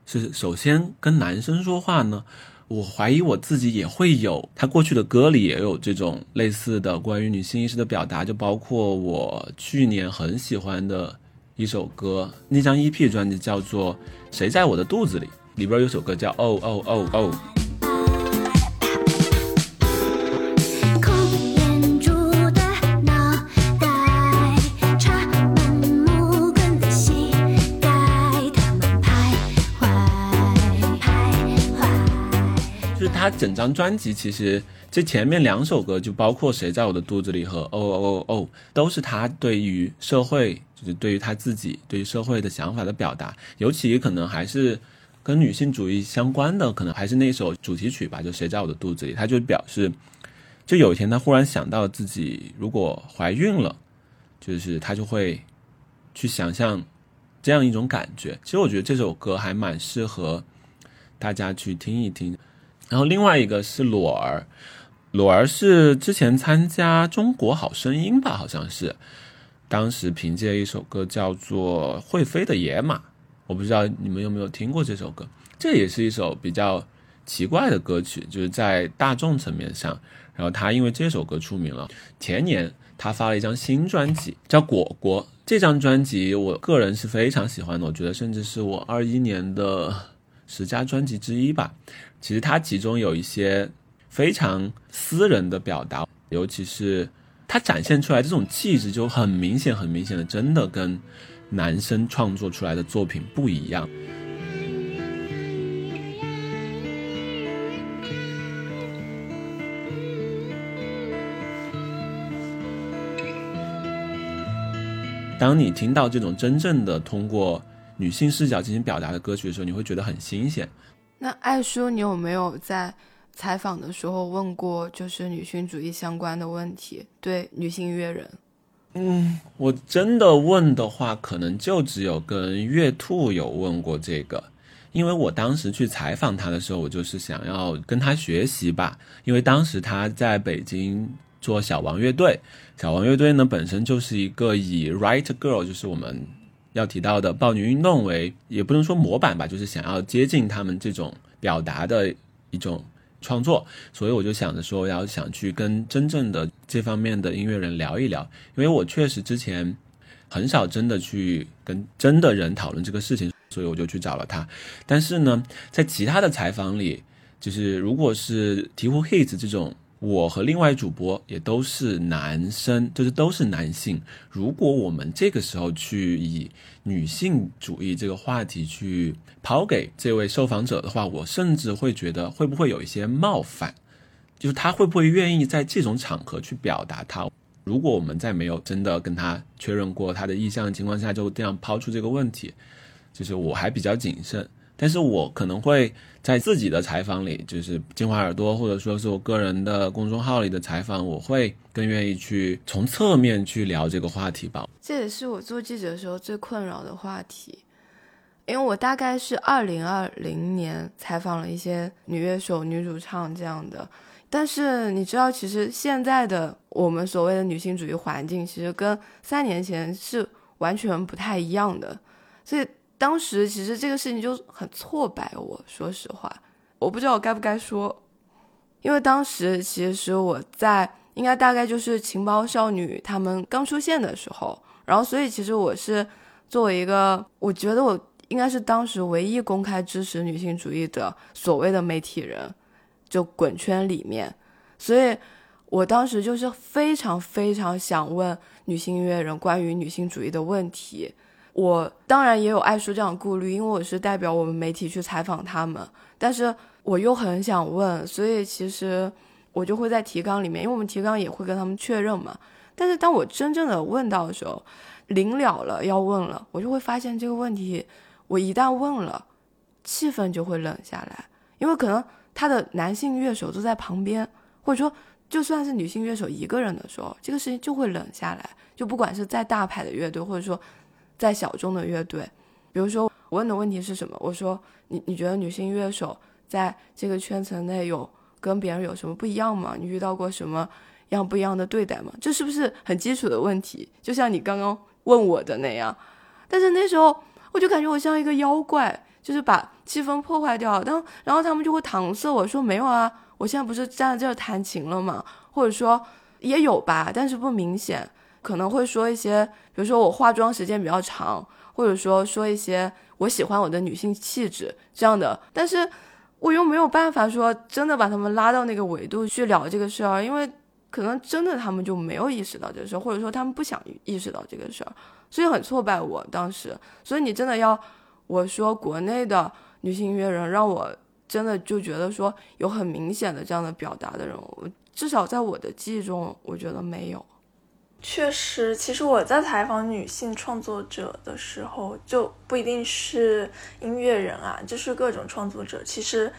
是首先跟男生说话呢？我怀疑我自己也会有，他过去的歌里也有这种类似的关于女性意识的表达，就包括我去年很喜欢的一首歌，那张 EP 专辑叫做《谁在我的肚子里》。里边有首歌叫哦哦哦哦。就是他整张专辑，其实这前面两首歌就包括谁在我的肚子里和哦哦哦，都是他对于社会，就是对于他自己对于社会的想法的表达，尤其可能还是。跟女性主义相关的，可能还是那首主题曲吧，就谁在我的肚子里。他就表示，就有一天他忽然想到自己如果怀孕了，就是他就会去想象这样一种感觉。其实我觉得这首歌还蛮适合大家去听一听。然后另外一个是裸儿，裸儿是之前参加中国好声音吧，好像是，当时凭借一首歌叫做《会飞的野马》。我不知道你们有没有听过这首歌，这也是一首比较奇怪的歌曲，就是在大众层面上，然后他因为这首歌出名了。前年他发了一张新专辑，叫《果果》。这张专辑我个人是非常喜欢的，我觉得甚至是我二一年的十佳专辑之一吧。其实它其中有一些非常私人的表达，尤其是他展现出来这种气质就很明显、很明显的，真的跟。男生创作出来的作品不一样。当你听到这种真正的通过女性视角进行表达的歌曲的时候，你会觉得很新鲜。那艾叔，你有没有在采访的时候问过就是女性主义相关的问题？对女性音乐人？嗯，我真的问的话，可能就只有跟月兔有问过这个，因为我当时去采访他的时候，我就是想要跟他学习吧，因为当时他在北京做小王乐队，小王乐队呢本身就是一个以 Right Girl，就是我们要提到的暴女运动为，也不能说模板吧，就是想要接近他们这种表达的一种。创作，所以我就想着说，要想去跟真正的这方面的音乐人聊一聊，因为我确实之前很少真的去跟真的人讨论这个事情，所以我就去找了他。但是呢，在其他的采访里，就是如果是提壶 hits 这种。我和另外主播也都是男生，就是都是男性。如果我们这个时候去以女性主义这个话题去抛给这位受访者的话，我甚至会觉得会不会有一些冒犯，就是他会不会愿意在这种场合去表达他？如果我们在没有真的跟他确认过他的意向的情况下，就这样抛出这个问题，就是我还比较谨慎。但是我可能会在自己的采访里，就是金华耳朵，或者说是我个人的公众号里的采访，我会更愿意去从侧面去聊这个话题吧。这也是我做记者的时候最困扰的话题，因为我大概是二零二零年采访了一些女乐手、女主唱这样的，但是你知道，其实现在的我们所谓的女性主义环境，其实跟三年前是完全不太一样的，所以。当时其实这个事情就很挫败，我说实话，我不知道我该不该说，因为当时其实我在应该大概就是情报少女他们刚出现的时候，然后所以其实我是作为一个，我觉得我应该是当时唯一公开支持女性主义的所谓的媒体人，就滚圈里面，所以我当时就是非常非常想问女性音乐人关于女性主义的问题。我当然也有爱书这样顾虑，因为我是代表我们媒体去采访他们，但是我又很想问，所以其实我就会在提纲里面，因为我们提纲也会跟他们确认嘛。但是当我真正的问到的时候，临了了要问了，我就会发现这个问题，我一旦问了，气氛就会冷下来，因为可能他的男性乐手都在旁边，或者说就算是女性乐手一个人的时候，这个事情就会冷下来。就不管是再大牌的乐队，或者说在小众的乐队，比如说我问的问题是什么？我说你你觉得女性乐手在这个圈层内有跟别人有什么不一样吗？你遇到过什么样不一样的对待吗？这是不是很基础的问题？就像你刚刚问我的那样。但是那时候我就感觉我像一个妖怪，就是把气氛破坏掉。然后然后他们就会搪塞我说没有啊，我现在不是站在这儿弹琴了吗？或者说也有吧，但是不明显。可能会说一些，比如说我化妆时间比较长，或者说说一些我喜欢我的女性气质这样的，但是我又没有办法说真的把他们拉到那个维度去聊这个事儿，因为可能真的他们就没有意识到这个事儿，或者说他们不想意识到这个事儿，所以很挫败我当时。所以你真的要我说国内的女性音乐人，让我真的就觉得说有很明显的这样的表达的人，我至少在我的记忆中，我觉得没有。确实，其实我在采访女性创作者的时候，就不一定是音乐人啊，就是各种创作者。其实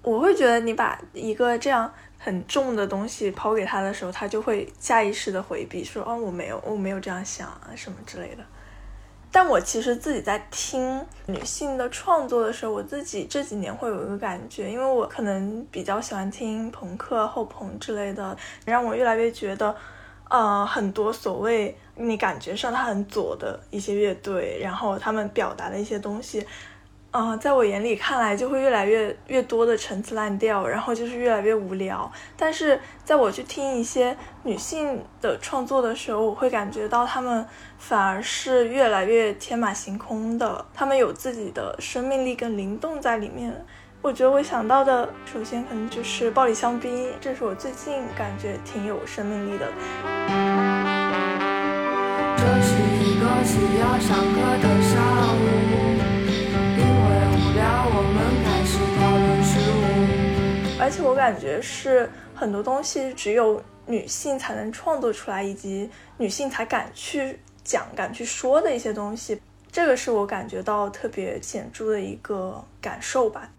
我会觉得，你把一个这样很重的东西抛给他的时候，他就会下意识的回避，说：“哦，我没有，我没有这样想啊，什么之类的。”但我其实自己在听女性的创作的时候，我自己这几年会有一个感觉，因为我可能比较喜欢听朋克、后朋之类的，让我越来越觉得。呃，很多所谓你感觉上他很左的一些乐队，然后他们表达的一些东西，呃，在我眼里看来就会越来越越多的陈词滥调，然后就是越来越无聊。但是在我去听一些女性的创作的时候，我会感觉到她们反而是越来越天马行空的，她们有自己的生命力跟灵动在里面。我觉得我想到的，首先可能就是暴力香槟，这是我最近感觉挺有生命力的。这是一个需要上课的上午，因为无聊，我们开始讨论事物。而且我感觉是很多东西只有女性才能创作出来，以及女性才敢去讲、敢去说的一些东西，这个是我感觉到特别显著的一个感受吧。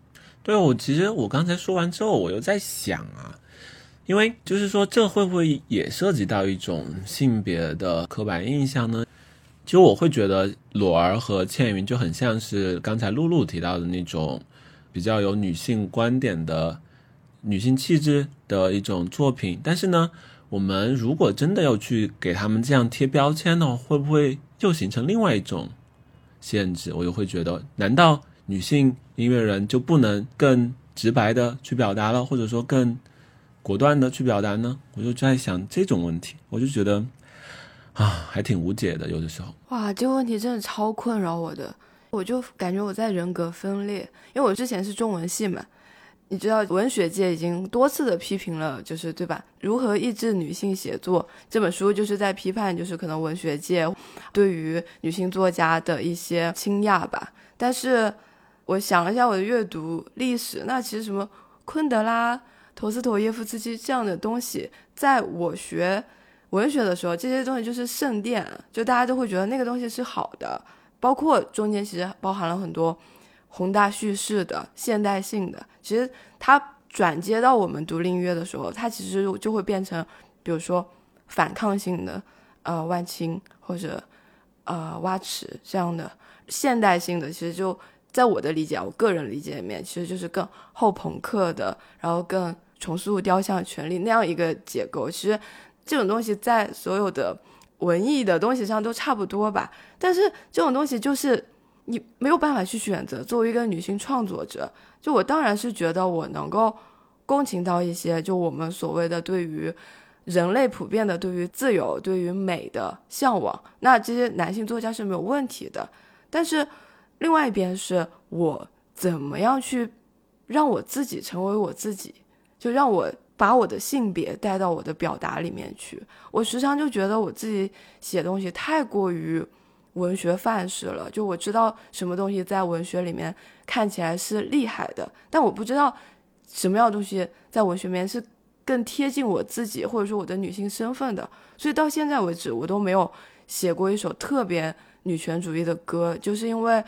对我其实我刚才说完之后，我又在想啊，因为就是说这会不会也涉及到一种性别的刻板印象呢？其实我会觉得裸儿和倩云就很像是刚才露露提到的那种比较有女性观点的女性气质的一种作品，但是呢，我们如果真的要去给他们这样贴标签呢，会不会又形成另外一种限制？我又会觉得，难道？女性音乐人就不能更直白的去表达了，或者说更果断的去表达呢？我就在想这种问题，我就觉得啊，还挺无解的，有的时候。哇，这个问题真的超困扰我的，我就感觉我在人格分裂，因为我之前是中文系嘛，你知道文学界已经多次的批评了，就是对吧？如何抑制女性写作这本书就是在批判，就是可能文学界对于女性作家的一些倾轧吧，但是。我想了一下我的阅读历史，那其实什么昆德拉、陀思妥耶夫斯基这样的东西，在我学文学的时候，这些东西就是圣殿，就大家都会觉得那个东西是好的。包括中间其实包含了很多宏大叙事的、现代性的。其实它转接到我们读音乐的时候，它其实就会变成，比如说反抗性的，呃，万青或者呃，蛙池这样的现代性的，其实就。在我的理解，我个人理解里面，其实就是更后朋克的，然后更重塑雕像权利那样一个结构。其实这种东西在所有的文艺的东西上都差不多吧。但是这种东西就是你没有办法去选择。作为一个女性创作者，就我当然是觉得我能够共情到一些，就我们所谓的对于人类普遍的对于自由、对于美的向往。那这些男性作家是没有问题的，但是。另外一边是我怎么样去让我自己成为我自己，就让我把我的性别带到我的表达里面去。我时常就觉得我自己写东西太过于文学范式了，就我知道什么东西在文学里面看起来是厉害的，但我不知道什么样的东西在文学里面是更贴近我自己或者说我的女性身份的。所以到现在为止，我都没有写过一首特别女权主义的歌，就是因为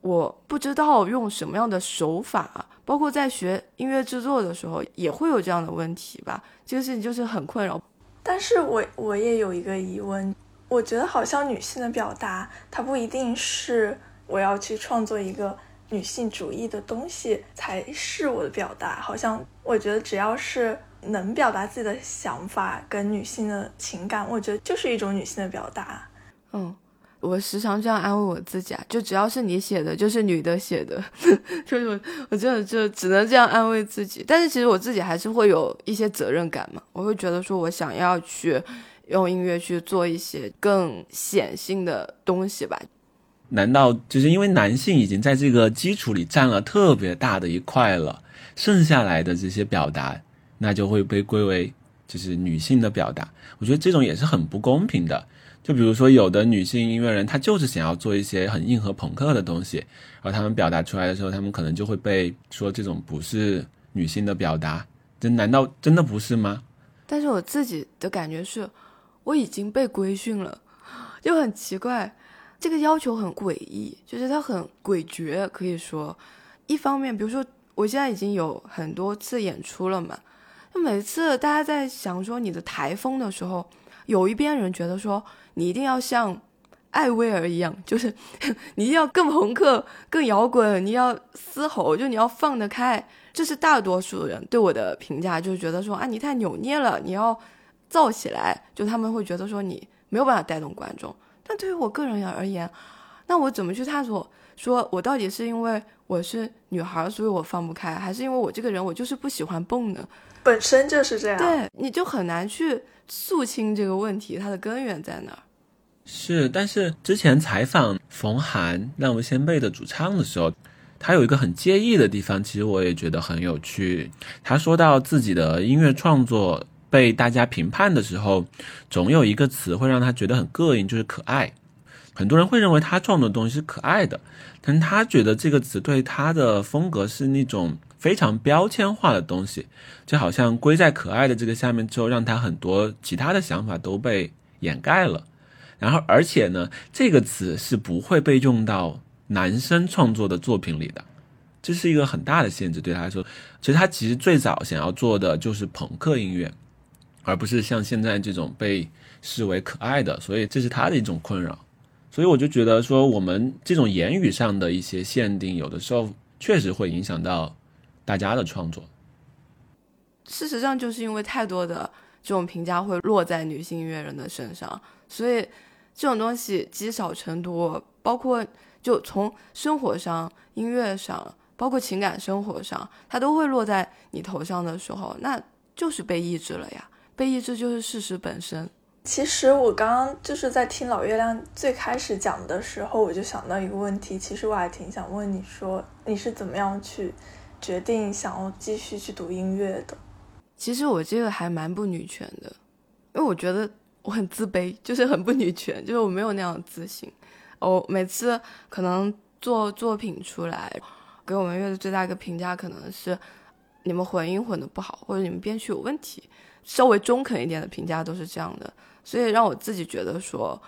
我不知道用什么样的手法。包括在学音乐制作的时候，也会有这样的问题吧。这个事情就是很困扰。但是我我也有一个疑问，我觉得好像女性的表达，它不一定是我要去创作一个女性主义的东西才是我的表达。好像我觉得只要是能表达自己的想法跟女性的情感，我觉得就是一种女性的表达。嗯。我时常这样安慰我自己啊，就只要是你写的，就是女的写的，就是我，我真的就只能这样安慰自己。但是其实我自己还是会有一些责任感嘛，我会觉得说我想要去用音乐去做一些更显性的东西吧。难道就是因为男性已经在这个基础里占了特别大的一块了，剩下来的这些表达，那就会被归为就是女性的表达？我觉得这种也是很不公平的。就比如说，有的女性音乐人，她就是想要做一些很硬核朋克的东西，然后他们表达出来的时候，他们可能就会被说这种不是女性的表达。这难道真的不是吗？但是我自己的感觉是，我已经被规训了，就很奇怪，这个要求很诡异，就是它很诡谲。可以说，一方面，比如说我现在已经有很多次演出了嘛，就每次大家在想说你的台风的时候，有一边人觉得说。你一定要像艾薇儿一样，就是你一定要更朋克、更摇滚，你要嘶吼，就你要放得开。这是大多数人对我的评价，就是觉得说啊，你太扭捏了，你要燥起来。就他们会觉得说你没有办法带动观众。但对于我个人而言，那我怎么去探索？说我到底是因为我是女孩，所以我放不开，还是因为我这个人我就是不喜欢蹦呢？本身就是这样。对，你就很难去。肃清这个问题，它的根源在哪儿？是，但是之前采访冯涵让无先辈的主唱的时候，他有一个很介意的地方，其实我也觉得很有趣。他说到自己的音乐创作被大家评判的时候，总有一个词会让他觉得很膈应，就是可爱。很多人会认为他创作的东西是可爱的，但他觉得这个词对他的风格是那种。非常标签化的东西，就好像归在可爱的这个下面之后，让他很多其他的想法都被掩盖了。然后，而且呢，这个词是不会被用到男生创作的作品里的，这是一个很大的限制对他来说。其实他其实最早想要做的就是朋克音乐，而不是像现在这种被视为可爱的。所以这是他的一种困扰。所以我就觉得说，我们这种言语上的一些限定，有的时候确实会影响到。大家的创作，事实上就是因为太多的这种评价会落在女性音乐人的身上，所以这种东西积少成多，包括就从生活上、音乐上，包括情感生活上，它都会落在你头上的时候，那就是被抑制了呀。被抑制就是事实本身。其实我刚刚就是在听老月亮最开始讲的时候，我就想到一个问题，其实我还挺想问你说，你是怎么样去。决定想要继续去读音乐的，其实我这个还蛮不女权的，因为我觉得我很自卑，就是很不女权，就是我没有那样自信。我每次可能做作品出来，给我们乐队最大一个评价可能是你们混音混的不好，或者你们编曲有问题，稍微中肯一点的评价都是这样的，所以让我自己觉得说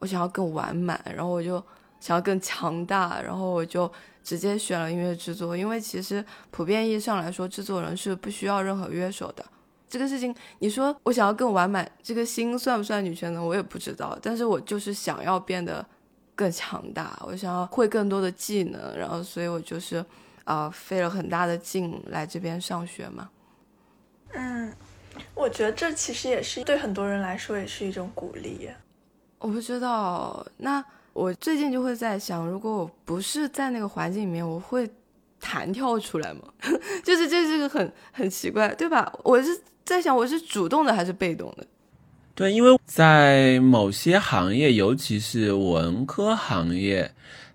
我想要更完满，然后我就想要更强大，然后我就。直接选了音乐制作，因为其实普遍意义上来说，制作人是不需要任何乐手的。这个事情，你说我想要更完满，这个心算不算女权呢？我也不知道。但是我就是想要变得更强大，我想要会更多的技能，然后所以我就是啊费了很大的劲来这边上学嘛。嗯，我觉得这其实也是对很多人来说也是一种鼓励。我不知道那。我最近就会在想，如果我不是在那个环境里面，我会弹跳出来吗？就是这是个很很奇怪，对吧？我是在想，我是主动的还是被动的？对，因为在某些行业，尤其是文科行业，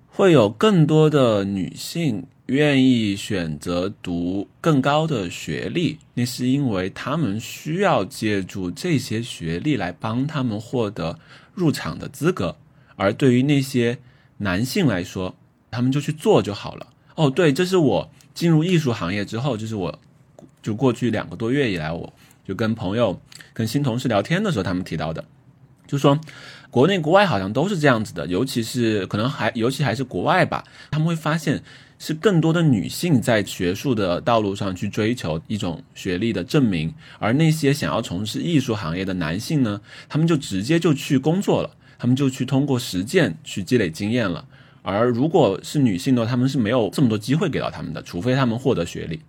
会有更多的女性愿意选择读更高的学历，那是因为他们需要借助这些学历来帮他们获得入场的资格。而对于那些男性来说，他们就去做就好了。哦，对，这是我进入艺术行业之后，就是我就过去两个多月以来，我就跟朋友、跟新同事聊天的时候，他们提到的，就说国内国外好像都是这样子的，尤其是可能还尤其还是国外吧，他们会发现。是更多的女性在学术的道路上去追求一种学历的证明，而那些想要从事艺术行业的男性呢，他们就直接就去工作了，他们就去通过实践去积累经验了。而如果是女性的话，他们是没有这么多机会给到他们的，除非他们获得学历。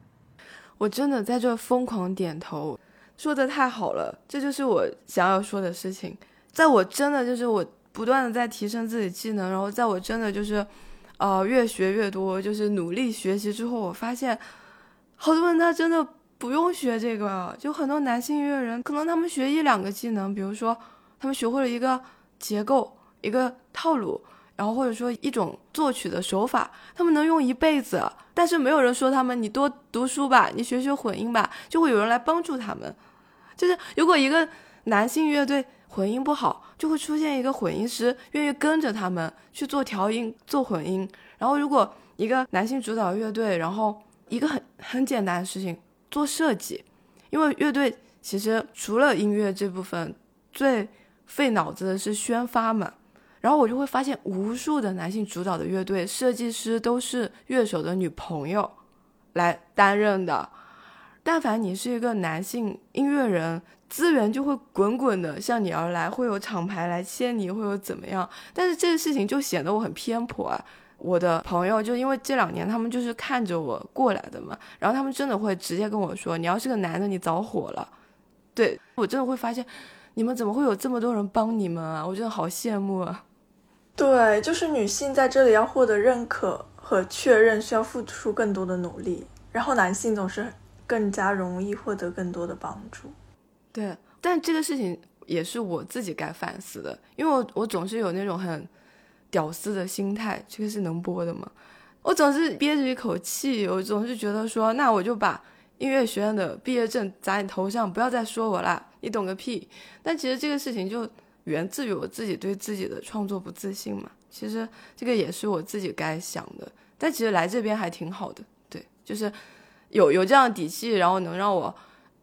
我真的在这疯狂点头，说的太好了，这就是我想要说的事情。在我真的就是我不断的在提升自己技能，然后在我真的就是。呃，越学越多，就是努力学习之后，我发现好多人他真的不用学这个，就很多男性音乐人，可能他们学一两个技能，比如说他们学会了一个结构、一个套路，然后或者说一种作曲的手法，他们能用一辈子，但是没有人说他们，你多读书吧，你学学混音吧，就会有人来帮助他们。就是如果一个男性乐队。混音不好，就会出现一个混音师愿意跟着他们去做调音、做混音。然后，如果一个男性主导乐队，然后一个很很简单的事情做设计，因为乐队其实除了音乐这部分，最费脑子的是宣发嘛。然后我就会发现，无数的男性主导的乐队设计师都是乐手的女朋友来担任的。但凡你是一个男性音乐人。资源就会滚滚的向你而来，会有厂牌来签你，会有怎么样？但是这个事情就显得我很偏颇啊！我的朋友就因为这两年他们就是看着我过来的嘛，然后他们真的会直接跟我说：“你要是个男的，你早火了。”对我真的会发现，你们怎么会有这么多人帮你们啊？我真的好羡慕啊！对，就是女性在这里要获得认可和确认，需要付出更多的努力，然后男性总是更加容易获得更多的帮助。对，但这个事情也是我自己该反思的，因为我我总是有那种很屌丝的心态，这个是能播的吗？我总是憋着一口气，我总是觉得说，那我就把音乐学院的毕业证砸你头上，不要再说我了，你懂个屁！但其实这个事情就源自于我自己对自己的创作不自信嘛。其实这个也是我自己该想的，但其实来这边还挺好的，对，就是有有这样的底气，然后能让我。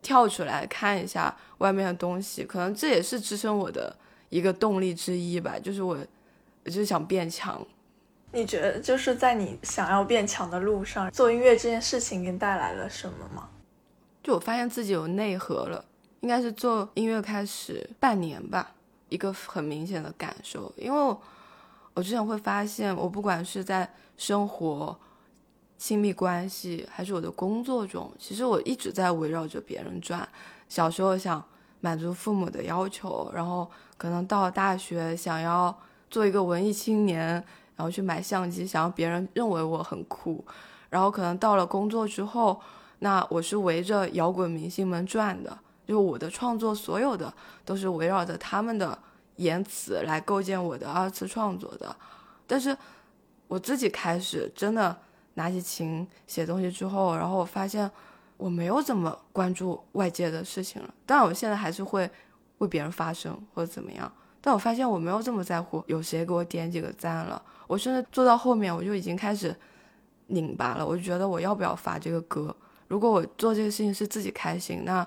跳出来看一下外面的东西，可能这也是支撑我的一个动力之一吧。就是我，我就是想变强。你觉得就是在你想要变强的路上，做音乐这件事情给你带来了什么吗？就我发现自己有内核了，应该是做音乐开始半年吧，一个很明显的感受。因为我之前会发现，我不管是在生活。亲密关系还是我的工作中，其实我一直在围绕着别人转。小时候想满足父母的要求，然后可能到了大学想要做一个文艺青年，然后去买相机，想要别人认为我很酷。然后可能到了工作之后，那我是围着摇滚明星们转的，就我的创作所有的都是围绕着他们的言辞来构建我的二次创作的。但是我自己开始真的。拿起琴写东西之后，然后我发现我没有怎么关注外界的事情了。当然，我现在还是会为别人发声或者怎么样，但我发现我没有这么在乎有谁给我点几个赞了。我甚至做到后面，我就已经开始拧巴了。我就觉得我要不要发这个歌？如果我做这个事情是自己开心，那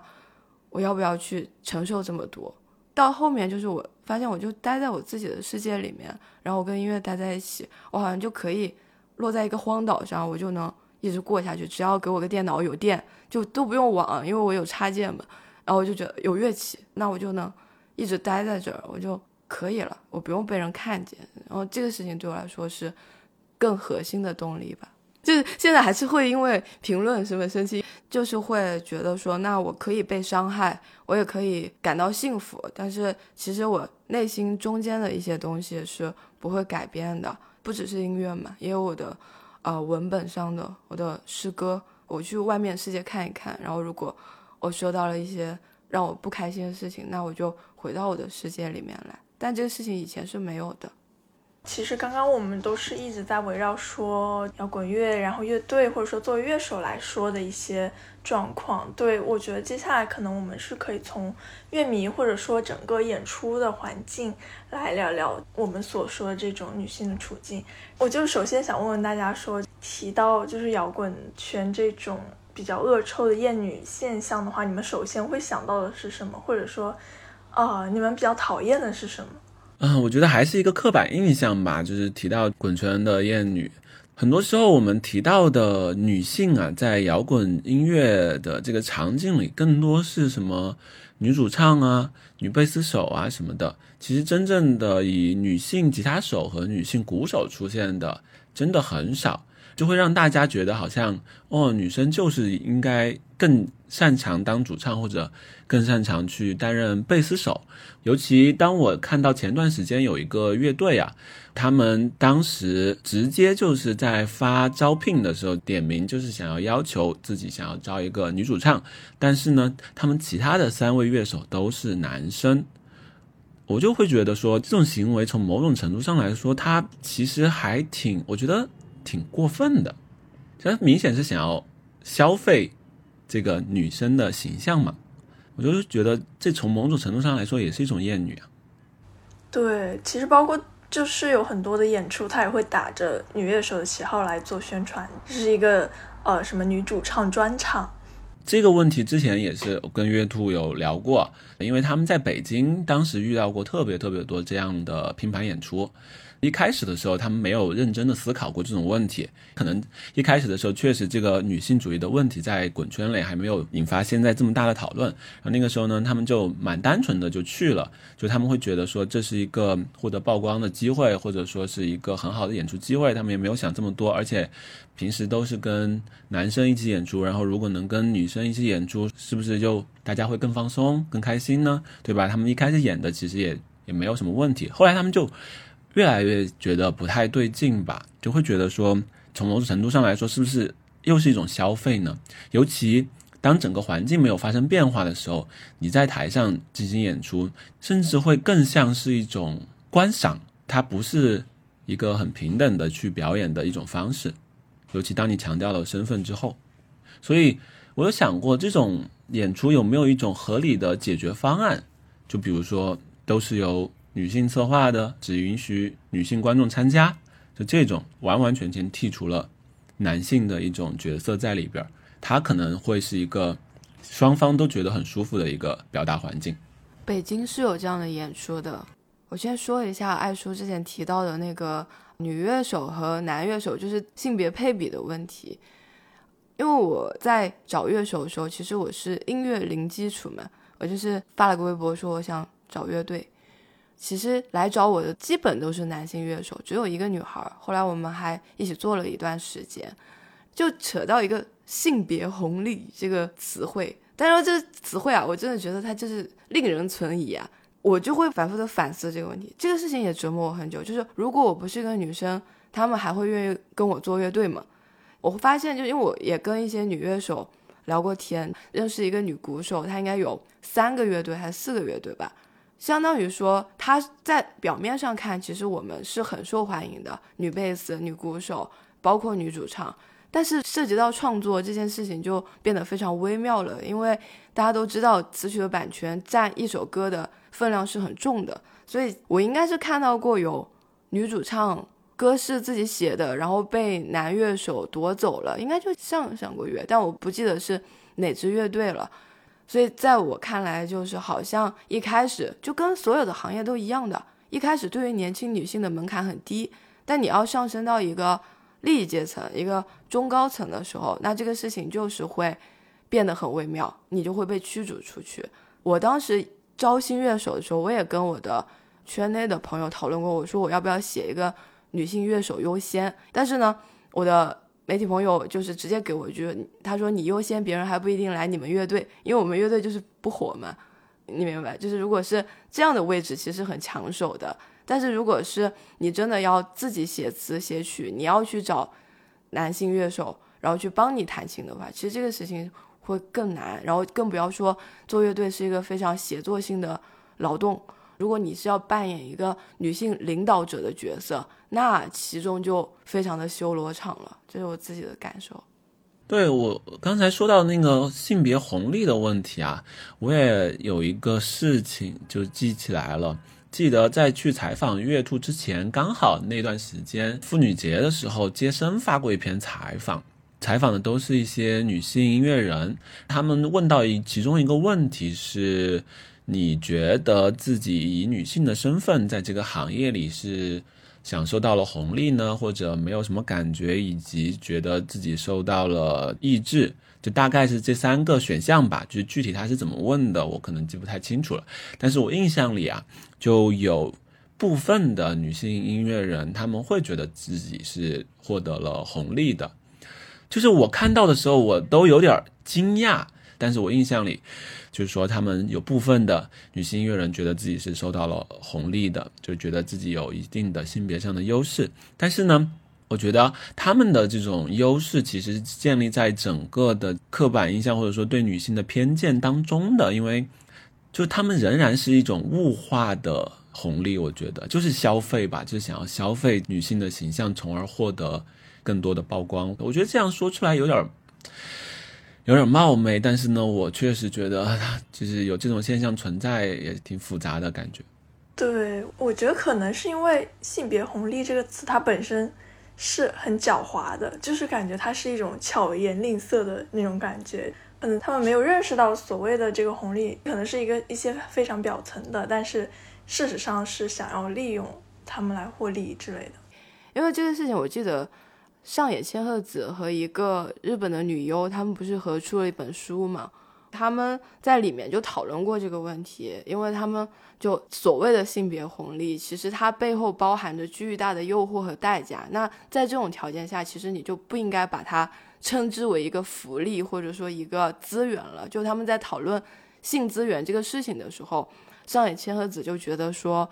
我要不要去承受这么多？到后面就是我发现，我就待在我自己的世界里面，然后我跟音乐待在一起，我好像就可以。落在一个荒岛上，我就能一直过下去。只要给我个电脑有电，就都不用网，因为我有插件嘛。然后我就觉得有乐器，那我就能一直待在这儿，我就可以了。我不用被人看见。然后这个事情对我来说是更核心的动力吧。就是现在还是会因为评论什么生气，就是会觉得说，那我可以被伤害，我也可以感到幸福。但是其实我内心中间的一些东西是不会改变的。不只是音乐嘛，也有我的，呃，文本上的我的诗歌。我去外面世界看一看，然后如果我收到了一些让我不开心的事情，那我就回到我的世界里面来。但这个事情以前是没有的。其实刚刚我们都是一直在围绕说摇滚乐，然后乐队或者说作为乐手来说的一些状况。对我觉得接下来可能我们是可以从乐迷或者说整个演出的环境来聊聊我们所说的这种女性的处境。我就首先想问问大家说，提到就是摇滚圈这种比较恶臭的厌女现象的话，你们首先会想到的是什么？或者说，啊，你们比较讨厌的是什么？啊，我觉得还是一个刻板印象吧，就是提到滚圈的厌女，很多时候我们提到的女性啊，在摇滚音乐的这个场景里，更多是什么女主唱啊、女贝斯手啊什么的。其实真正的以女性吉他手和女性鼓手出现的，真的很少。就会让大家觉得好像哦，女生就是应该更擅长当主唱，或者更擅长去担任贝斯手。尤其当我看到前段时间有一个乐队啊，他们当时直接就是在发招聘的时候点名，就是想要要求自己想要招一个女主唱，但是呢，他们其他的三位乐手都是男生，我就会觉得说这种行为从某种程度上来说，他其实还挺，我觉得。挺过分的，这明显是想要消费这个女生的形象嘛？我就是觉得这从某种程度上来说也是一种厌女啊。对，其实包括就是有很多的演出，他也会打着女乐手的旗号来做宣传，这是一个呃什么女主唱专场。这个问题之前也是跟月兔有聊过，因为他们在北京当时遇到过特别特别多这样的拼盘演出。一开始的时候，他们没有认真的思考过这种问题。可能一开始的时候，确实这个女性主义的问题在滚圈里还没有引发现在这么大的讨论。然后那个时候呢，他们就蛮单纯的就去了，就他们会觉得说这是一个获得曝光的机会，或者说是一个很好的演出机会。他们也没有想这么多，而且平时都是跟男生一起演出，然后如果能跟女生一起演出，是不是就大家会更放松、更开心呢？对吧？他们一开始演的其实也也没有什么问题，后来他们就。越来越觉得不太对劲吧，就会觉得说，从某种程度上来说，是不是又是一种消费呢？尤其当整个环境没有发生变化的时候，你在台上进行演出，甚至会更像是一种观赏，它不是一个很平等的去表演的一种方式。尤其当你强调了身份之后，所以我有想过，这种演出有没有一种合理的解决方案？就比如说，都是由。女性策划的，只允许女性观众参加，就这种完完全全剔除了男性的一种角色在里边，它可能会是一个双方都觉得很舒服的一个表达环境。北京是有这样的演出的，我先说一下艾叔之前提到的那个女乐手和男乐手就是性别配比的问题，因为我在找乐手的时候，其实我是音乐零基础嘛，我就是发了个微博说我想找乐队。其实来找我的基本都是男性乐手，只有一个女孩。后来我们还一起做了一段时间，就扯到一个性别红利这个词汇。但是这个词汇啊，我真的觉得它就是令人存疑啊。我就会反复的反思这个问题。这个事情也折磨我很久。就是如果我不是一个女生，他们还会愿意跟我做乐队吗？我会发现，就因为我也跟一些女乐手聊过天，认识一个女鼓手，她应该有三个乐队还是四个乐队吧。相当于说，他在表面上看，其实我们是很受欢迎的，女贝斯、女鼓手，包括女主唱。但是涉及到创作这件事情，就变得非常微妙了，因为大家都知道，词曲的版权占一首歌的分量是很重的。所以我应该是看到过有女主唱歌是自己写的，然后被男乐手夺走了，应该就上上个月，但我不记得是哪支乐队了。所以，在我看来，就是好像一开始就跟所有的行业都一样的，一开始对于年轻女性的门槛很低，但你要上升到一个利益阶层、一个中高层的时候，那这个事情就是会变得很微妙，你就会被驱逐出去。我当时招新乐手的时候，我也跟我的圈内的朋友讨论过，我说我要不要写一个女性乐手优先，但是呢，我的。媒体朋友就是直接给我一句，他说你优先，别人还不一定来你们乐队，因为我们乐队就是不火嘛，你明白？就是如果是这样的位置，其实很抢手的。但是如果是你真的要自己写词写曲，你要去找男性乐手，然后去帮你弹琴的话，其实这个事情会更难。然后更不要说做乐队是一个非常协作性的劳动，如果你是要扮演一个女性领导者的角色，那其中就非常的修罗场了，这是我自己的感受。对我刚才说到那个性别红利的问题啊，我也有一个事情就记起来了。记得在去采访月兔之前，刚好那段时间妇女节的时候，接生发过一篇采访，采访的都是一些女性音乐人，他们问到一其中一个问题是：你觉得自己以女性的身份在这个行业里是？享受到了红利呢，或者没有什么感觉，以及觉得自己受到了抑制，就大概是这三个选项吧。就是具体他是怎么问的，我可能记不太清楚了。但是我印象里啊，就有部分的女性音乐人，他们会觉得自己是获得了红利的。就是我看到的时候，我都有点惊讶。但是我印象里，就是说他们有部分的女性音乐人觉得自己是受到了红利的，就觉得自己有一定的性别上的优势。但是呢，我觉得他们的这种优势其实建立在整个的刻板印象或者说对女性的偏见当中的，因为就他们仍然是一种物化的红利。我觉得就是消费吧，就是想要消费女性的形象，从而获得更多的曝光。我觉得这样说出来有点。有点冒昧，但是呢，我确实觉得 就是有这种现象存在，也挺复杂的感觉。对，我觉得可能是因为“性别红利”这个词，它本身是很狡猾的，就是感觉它是一种巧言令色的那种感觉。可能他们没有认识到所谓的这个红利，可能是一个一些非常表层的，但是事实上是想要利用他们来获利之类的。因为这个事情，我记得。上野千鹤子和一个日本的女优，他们不是合出了一本书嘛？他们在里面就讨论过这个问题，因为他们就所谓的性别红利，其实它背后包含着巨大的诱惑和代价。那在这种条件下，其实你就不应该把它称之为一个福利或者说一个资源了。就他们在讨论性资源这个事情的时候，上野千鹤子就觉得说，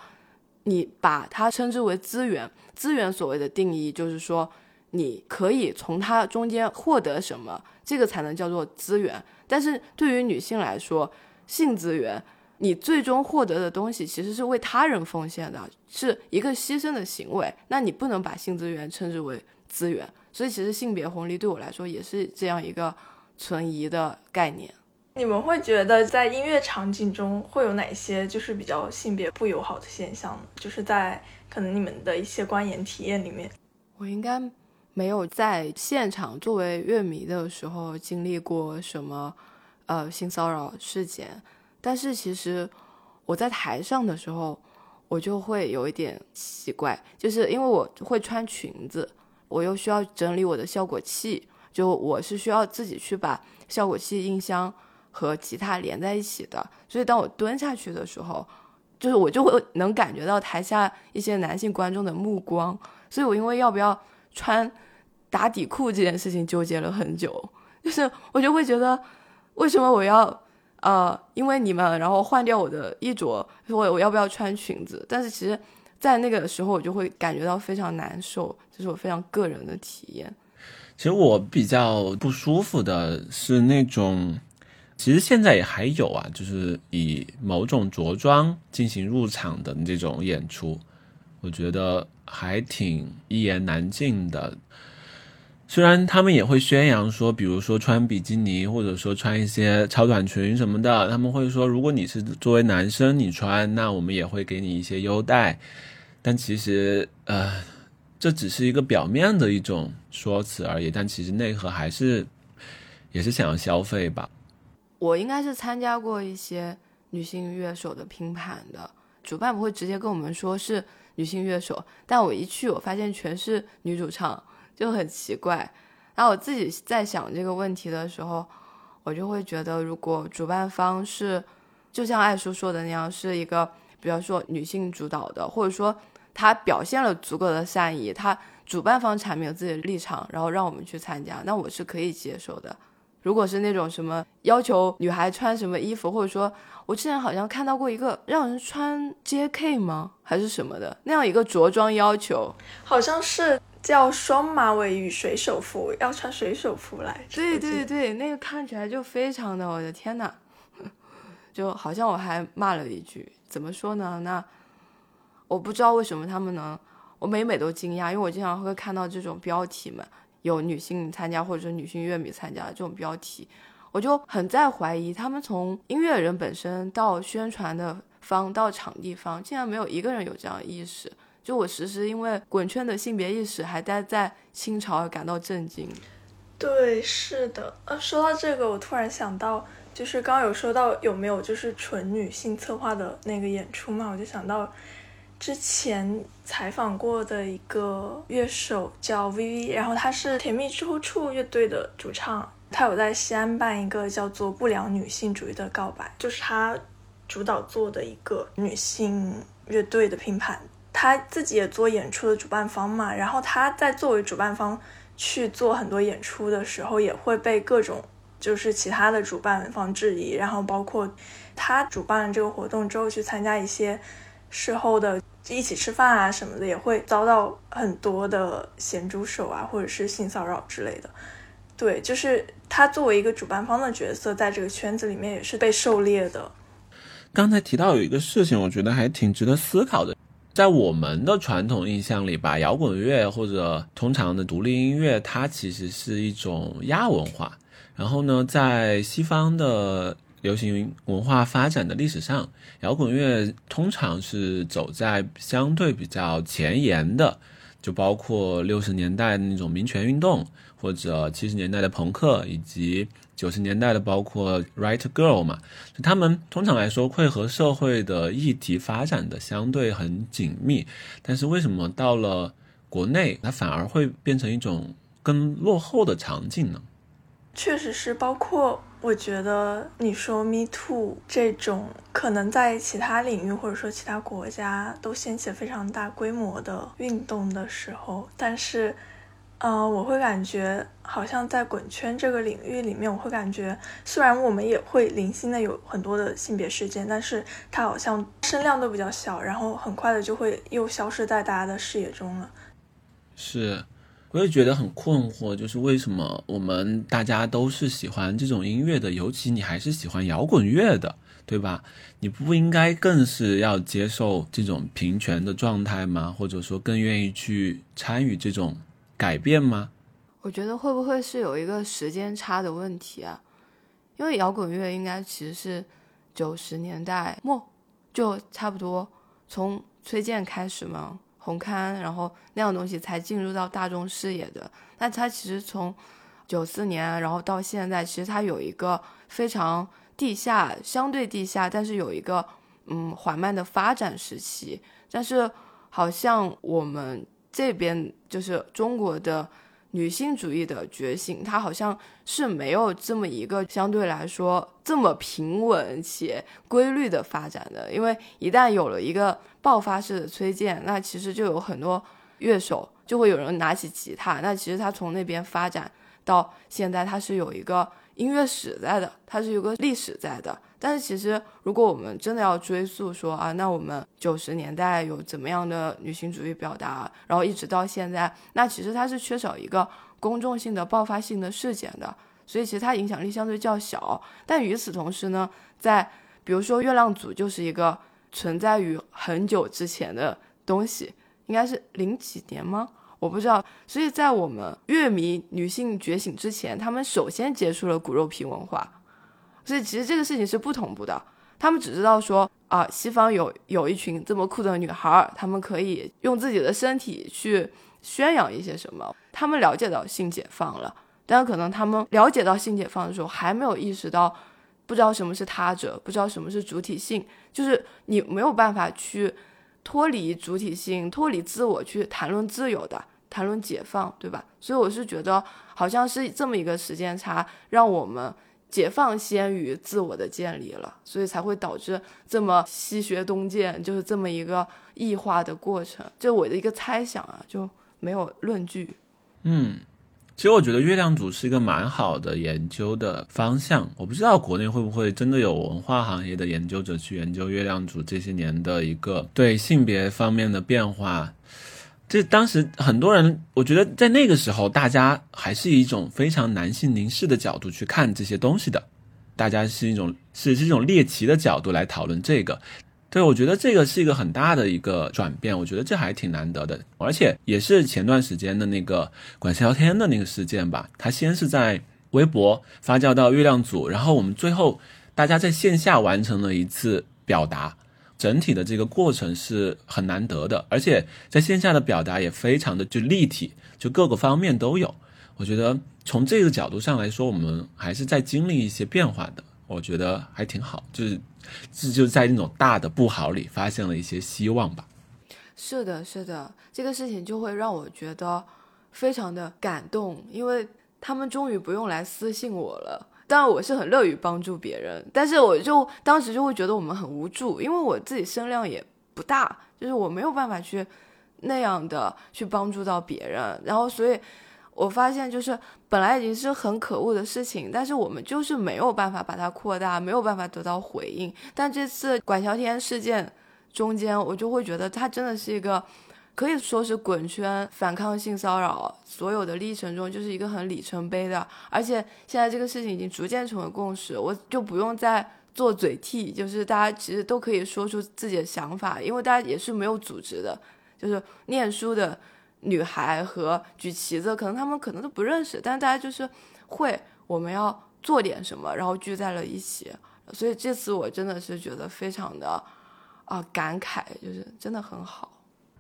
你把它称之为资源，资源所谓的定义就是说。你可以从它中间获得什么，这个才能叫做资源。但是对于女性来说，性资源，你最终获得的东西其实是为他人奉献的，是一个牺牲的行为。那你不能把性资源称之为资源。所以其实性别红利对我来说也是这样一个存疑的概念。你们会觉得在音乐场景中会有哪些就是比较性别不友好的现象呢？就是在可能你们的一些观演体验里面，我应该。没有在现场作为乐迷的时候经历过什么，呃，性骚扰事件。但是其实我在台上的时候，我就会有一点奇怪，就是因为我会穿裙子，我又需要整理我的效果器，就我是需要自己去把效果器、音箱和吉他连在一起的。所以当我蹲下去的时候，就是我就会能感觉到台下一些男性观众的目光。所以我因为要不要穿。打底裤这件事情纠结了很久，就是我就会觉得，为什么我要呃，因为你们然后换掉我的衣着，说我要不要穿裙子？但是其实，在那个时候我就会感觉到非常难受，这是我非常个人的体验。其实我比较不舒服的是那种，其实现在也还有啊，就是以某种着装进行入场的这种演出，我觉得还挺一言难尽的。虽然他们也会宣扬说，比如说穿比基尼，或者说穿一些超短裙什么的，他们会说，如果你是作为男生你穿，那我们也会给你一些优待。但其实，呃，这只是一个表面的一种说辞而已，但其实内核还是也是想要消费吧。我应该是参加过一些女性乐手的拼盘的，主办不会直接跟我们说是女性乐手，但我一去，我发现全是女主唱。就很奇怪，然后我自己在想这个问题的时候，我就会觉得，如果主办方是，就像艾叔说的那样，是一个，比方说女性主导的，或者说他表现了足够的善意，他主办方阐明了自己的立场，然后让我们去参加，那我是可以接受的。如果是那种什么要求女孩穿什么衣服，或者说我之前好像看到过一个让人穿 J.K. 吗，还是什么的那样一个着装要求，好像是。叫双马尾与水手服，要穿水手服来。对对对，那个看起来就非常的，我的天呐，就好像我还骂了一句，怎么说呢？那我不知道为什么他们能，我每每都惊讶，因为我经常会看到这种标题嘛，有女性参加或者说女性乐迷参加这种标题，我就很在怀疑他们从音乐人本身到宣传的方到场地方，竟然没有一个人有这样意识。就我时时因为滚圈的性别意识还待在清朝而感到震惊。对，是的。呃，说到这个，我突然想到，就是刚刚有说到有没有就是纯女性策划的那个演出嘛，我就想到。之前采访过的一个乐手叫 VV，然后他是甜蜜之后处乐队的主唱，他有在西安办一个叫做“不良女性主义”的告白，就是他主导做的一个女性乐队的拼盘，他自己也做演出的主办方嘛，然后他在作为主办方去做很多演出的时候，也会被各种就是其他的主办方质疑，然后包括他主办了这个活动之后去参加一些。事后的一起吃饭啊什么的，也会遭到很多的咸猪手啊，或者是性骚扰之类的。对，就是他作为一个主办方的角色，在这个圈子里面也是被狩猎的。刚才提到有一个事情，我觉得还挺值得思考的。在我们的传统印象里，吧，摇滚乐或者通常的独立音乐，它其实是一种亚文化。然后呢，在西方的。流行文化发展的历史上，摇滚乐通常是走在相对比较前沿的，就包括六十年代那种民权运动，或者七十年代的朋克，以及九十年代的包括 Right Girl 嘛，他们通常来说会和社会的议题发展的相对很紧密。但是为什么到了国内，它反而会变成一种更落后的场景呢？确实是，包括。我觉得你说 Me Too 这种可能在其他领域或者说其他国家都掀起非常大规模的运动的时候，但是，呃，我会感觉好像在滚圈这个领域里面，我会感觉虽然我们也会零星的有很多的性别事件，但是它好像声量都比较小，然后很快的就会又消失在大家的视野中了。是。我也觉得很困惑，就是为什么我们大家都是喜欢这种音乐的，尤其你还是喜欢摇滚乐的，对吧？你不应该更是要接受这种平权的状态吗？或者说更愿意去参与这种改变吗？我觉得会不会是有一个时间差的问题啊？因为摇滚乐应该其实是九十年代末就差不多从崔健开始嘛。红磡，然后那样东西才进入到大众视野的。那它其实从九四年，然后到现在，其实它有一个非常地下、相对地下，但是有一个嗯缓慢的发展时期。但是好像我们这边就是中国的女性主义的觉醒，它好像是没有这么一个相对来说这么平稳且规律的发展的。因为一旦有了一个爆发式的崔健，那其实就有很多乐手，就会有人拿起吉他。那其实他从那边发展到现在，他是有一个音乐史在的，他是有个历史在的。但是其实，如果我们真的要追溯说啊，那我们九十年代有怎么样的女性主义表达，然后一直到现在，那其实它是缺少一个公众性的爆发性的事件的，所以其实它影响力相对较小。但与此同时呢，在比如说月亮组就是一个。存在于很久之前的东西，应该是零几年吗？我不知道。所以在我们乐迷女性觉醒之前，他们首先接触了骨肉皮文化，所以其实这个事情是不同步的。他们只知道说啊，西方有有一群这么酷的女孩，她们可以用自己的身体去宣扬一些什么。他们了解到性解放了，但可能他们了解到性解放的时候，还没有意识到。不知道什么是他者，不知道什么是主体性，就是你没有办法去脱离主体性、脱离自我去谈论自由的、谈论解放，对吧？所以我是觉得，好像是这么一个时间差，让我们解放先于自我的建立了，所以才会导致这么西学东渐，就是这么一个异化的过程。就我的一个猜想啊，就没有论据。嗯。其实我觉得月亮组是一个蛮好的研究的方向。我不知道国内会不会真的有文化行业的研究者去研究月亮组这些年的一个对性别方面的变化。这当时很多人，我觉得在那个时候，大家还是以一种非常男性凝视的角度去看这些东西的，大家是一种是这种猎奇的角度来讨论这个。对，我觉得这个是一个很大的一个转变，我觉得这还挺难得的，而且也是前段时间的那个管萧天的那个事件吧。他先是在微博发酵到月亮组，然后我们最后大家在线下完成了一次表达，整体的这个过程是很难得的，而且在线下的表达也非常的就立体，就各个方面都有。我觉得从这个角度上来说，我们还是在经历一些变化的，我觉得还挺好，就是。这就在那种大的不好里发现了一些希望吧。是的，是的，这个事情就会让我觉得非常的感动，因为他们终于不用来私信我了。当然，我是很乐于帮助别人，但是我就当时就会觉得我们很无助，因为我自己声量也不大，就是我没有办法去那样的去帮助到别人，然后所以。我发现，就是本来已经是很可恶的事情，但是我们就是没有办法把它扩大，没有办法得到回应。但这次管乔天事件中间，我就会觉得他真的是一个可以说是滚圈反抗性骚扰所有的历程中，就是一个很里程碑的。而且现在这个事情已经逐渐成为共识，我就不用再做嘴替，就是大家其实都可以说出自己的想法，因为大家也是没有组织的，就是念书的。女孩和举旗子，可能他们可能都不认识，但大家就是会我们要做点什么，然后聚在了一起。所以这次我真的是觉得非常的啊感慨，就是真的很好。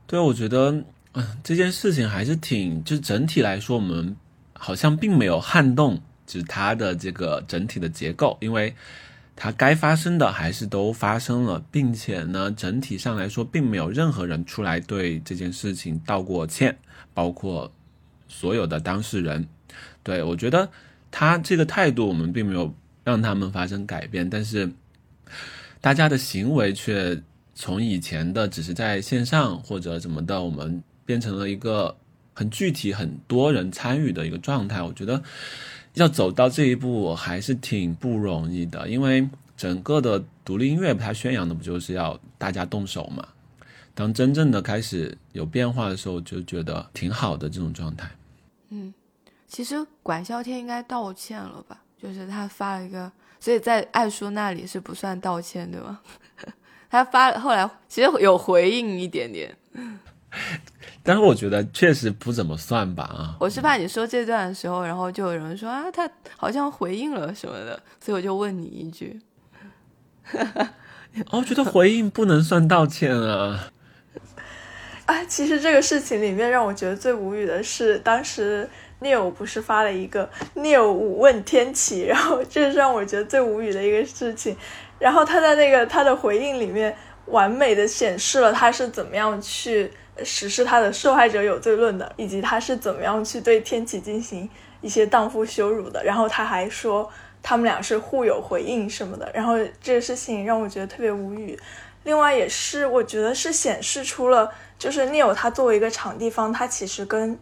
对，我觉得嗯这件事情还是挺，就整体来说，我们好像并没有撼动，就是它的这个整体的结构，因为。它该发生的还是都发生了，并且呢，整体上来说，并没有任何人出来对这件事情道过歉，包括所有的当事人。对我觉得他这个态度，我们并没有让他们发生改变，但是大家的行为却从以前的只是在线上或者怎么的，我们变成了一个很具体、很多人参与的一个状态。我觉得。要走到这一步还是挺不容易的，因为整个的独立音乐它宣扬的不就是要大家动手嘛？当真正的开始有变化的时候，就觉得挺好的这种状态。嗯，其实管萧天应该道歉了吧？就是他发了一个，所以在爱叔那里是不算道歉对吗？他发后来其实有回应一点点。但是我觉得确实不怎么算吧啊！我是怕你说这段的时候，然后就有人说啊，他好像回应了什么的，所以我就问你一句。我 觉得回应不能算道歉啊！啊，其实这个事情里面让我觉得最无语的是，当时 Neil 不是发了一个 Neil 五问天启，然后这是让我觉得最无语的一个事情。然后他在那个他的回应里面，完美的显示了他是怎么样去。实施他的受害者有罪论的，以及他是怎么样去对天启进行一些荡妇羞辱的。然后他还说他们俩是互有回应什么的。然后这个事情让我觉得特别无语。另外也是我觉得是显示出了，就是 Neil 他作为一个场地方，他其实跟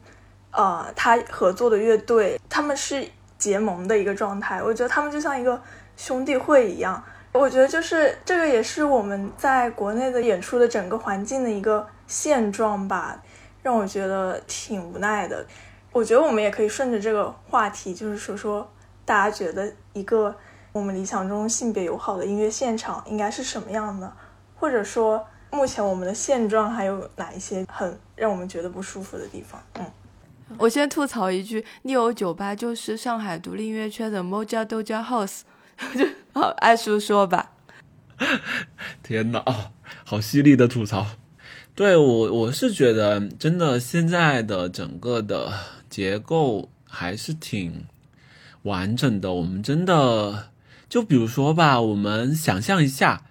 呃他合作的乐队他们是结盟的一个状态。我觉得他们就像一个兄弟会一样。我觉得就是这个也是我们在国内的演出的整个环境的一个。现状吧，让我觉得挺无奈的。我觉得我们也可以顺着这个话题，就是说说大家觉得一个我们理想中性别友好的音乐现场应该是什么样的，或者说目前我们的现状还有哪一些很让我们觉得不舒服的地方？嗯，我先吐槽一句，逆欧酒吧就是上海独立音乐圈的 Moja Doja House，好，爱叔说吧。天哪，好犀利的吐槽。对我，我是觉得真的现在的整个的结构还是挺完整的。我们真的就比如说吧，我们想象一下，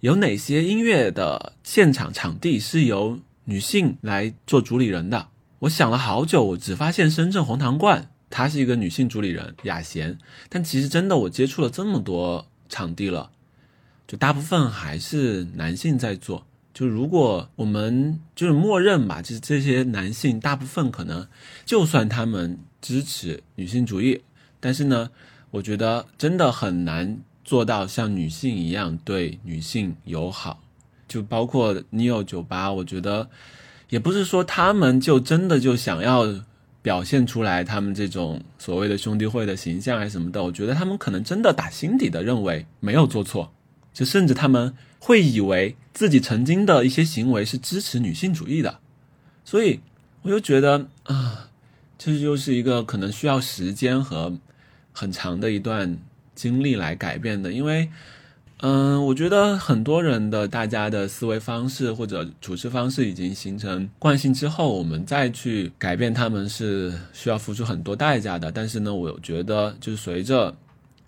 有哪些音乐的现场场地是由女性来做主理人的？我想了好久，我只发现深圳红糖罐，她是一个女性主理人雅贤。但其实真的，我接触了这么多场地了，就大部分还是男性在做。就如果我们就是默认吧，就是这些男性大部分可能，就算他们支持女性主义，但是呢，我觉得真的很难做到像女性一样对女性友好。就包括 Neo 酒吧，我觉得也不是说他们就真的就想要表现出来他们这种所谓的兄弟会的形象还什么的，我觉得他们可能真的打心底的认为没有做错。就甚至他们会以为自己曾经的一些行为是支持女性主义的，所以我就觉得啊，这就是一个可能需要时间和很长的一段经历来改变的，因为。嗯，我觉得很多人的大家的思维方式或者处事方式已经形成惯性之后，我们再去改变他们是需要付出很多代价的。但是呢，我觉得就是随着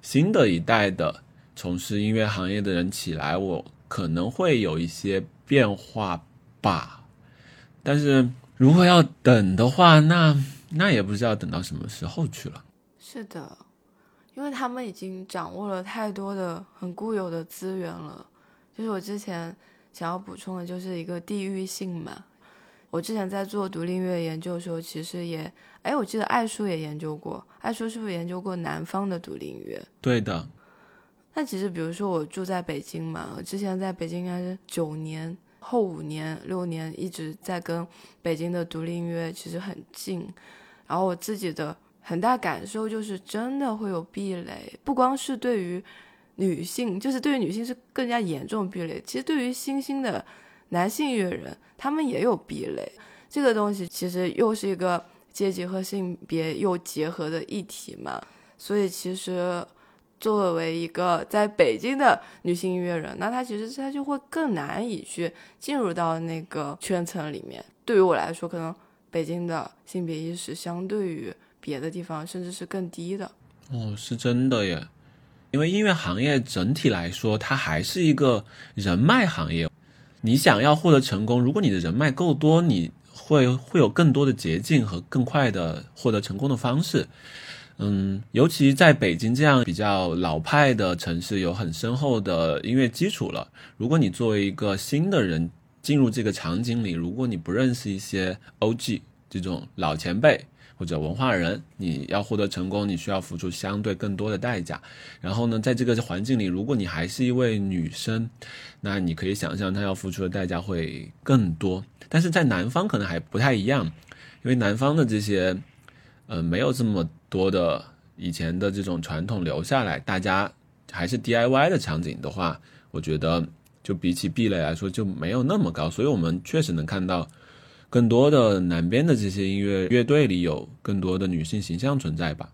新的一代的从事音乐行业的人起来，我可能会有一些变化吧。但是如果要等的话，那那也不知道等到什么时候去了。是的。因为他们已经掌握了太多的很固有的资源了，就是我之前想要补充的，就是一个地域性嘛。我之前在做独立音乐研究的时候，其实也，哎，我记得艾叔也研究过，艾叔是不是研究过南方的独立音乐？对的。那其实，比如说我住在北京嘛，我之前在北京应该是九年后五年六年一直在跟北京的独立音乐其实很近，然后我自己的。很大感受就是真的会有壁垒，不光是对于女性，就是对于女性是更加严重壁垒。其实对于新兴的男性音乐人，他们也有壁垒。这个东西其实又是一个阶级和性别又结合的议题嘛。所以其实作为一个在北京的女性音乐人，那她其实她就会更难以去进入到那个圈层里面。对于我来说，可能北京的性别意识相对于。别的地方甚至是更低的哦，是真的耶。因为音乐行业整体来说，它还是一个人脉行业。你想要获得成功，如果你的人脉够多，你会会有更多的捷径和更快的获得成功的方式。嗯，尤其在北京这样比较老派的城市，有很深厚的音乐基础了。如果你作为一个新的人进入这个场景里，如果你不认识一些 OG 这种老前辈，或者文化人，你要获得成功，你需要付出相对更多的代价。然后呢，在这个环境里，如果你还是一位女生，那你可以想象她要付出的代价会更多。但是在南方可能还不太一样，因为南方的这些，呃，没有这么多的以前的这种传统留下来，大家还是 DIY 的场景的话，我觉得就比起壁垒来说就没有那么高。所以我们确实能看到。更多的南边的这些音乐乐队里有更多的女性形象存在吧？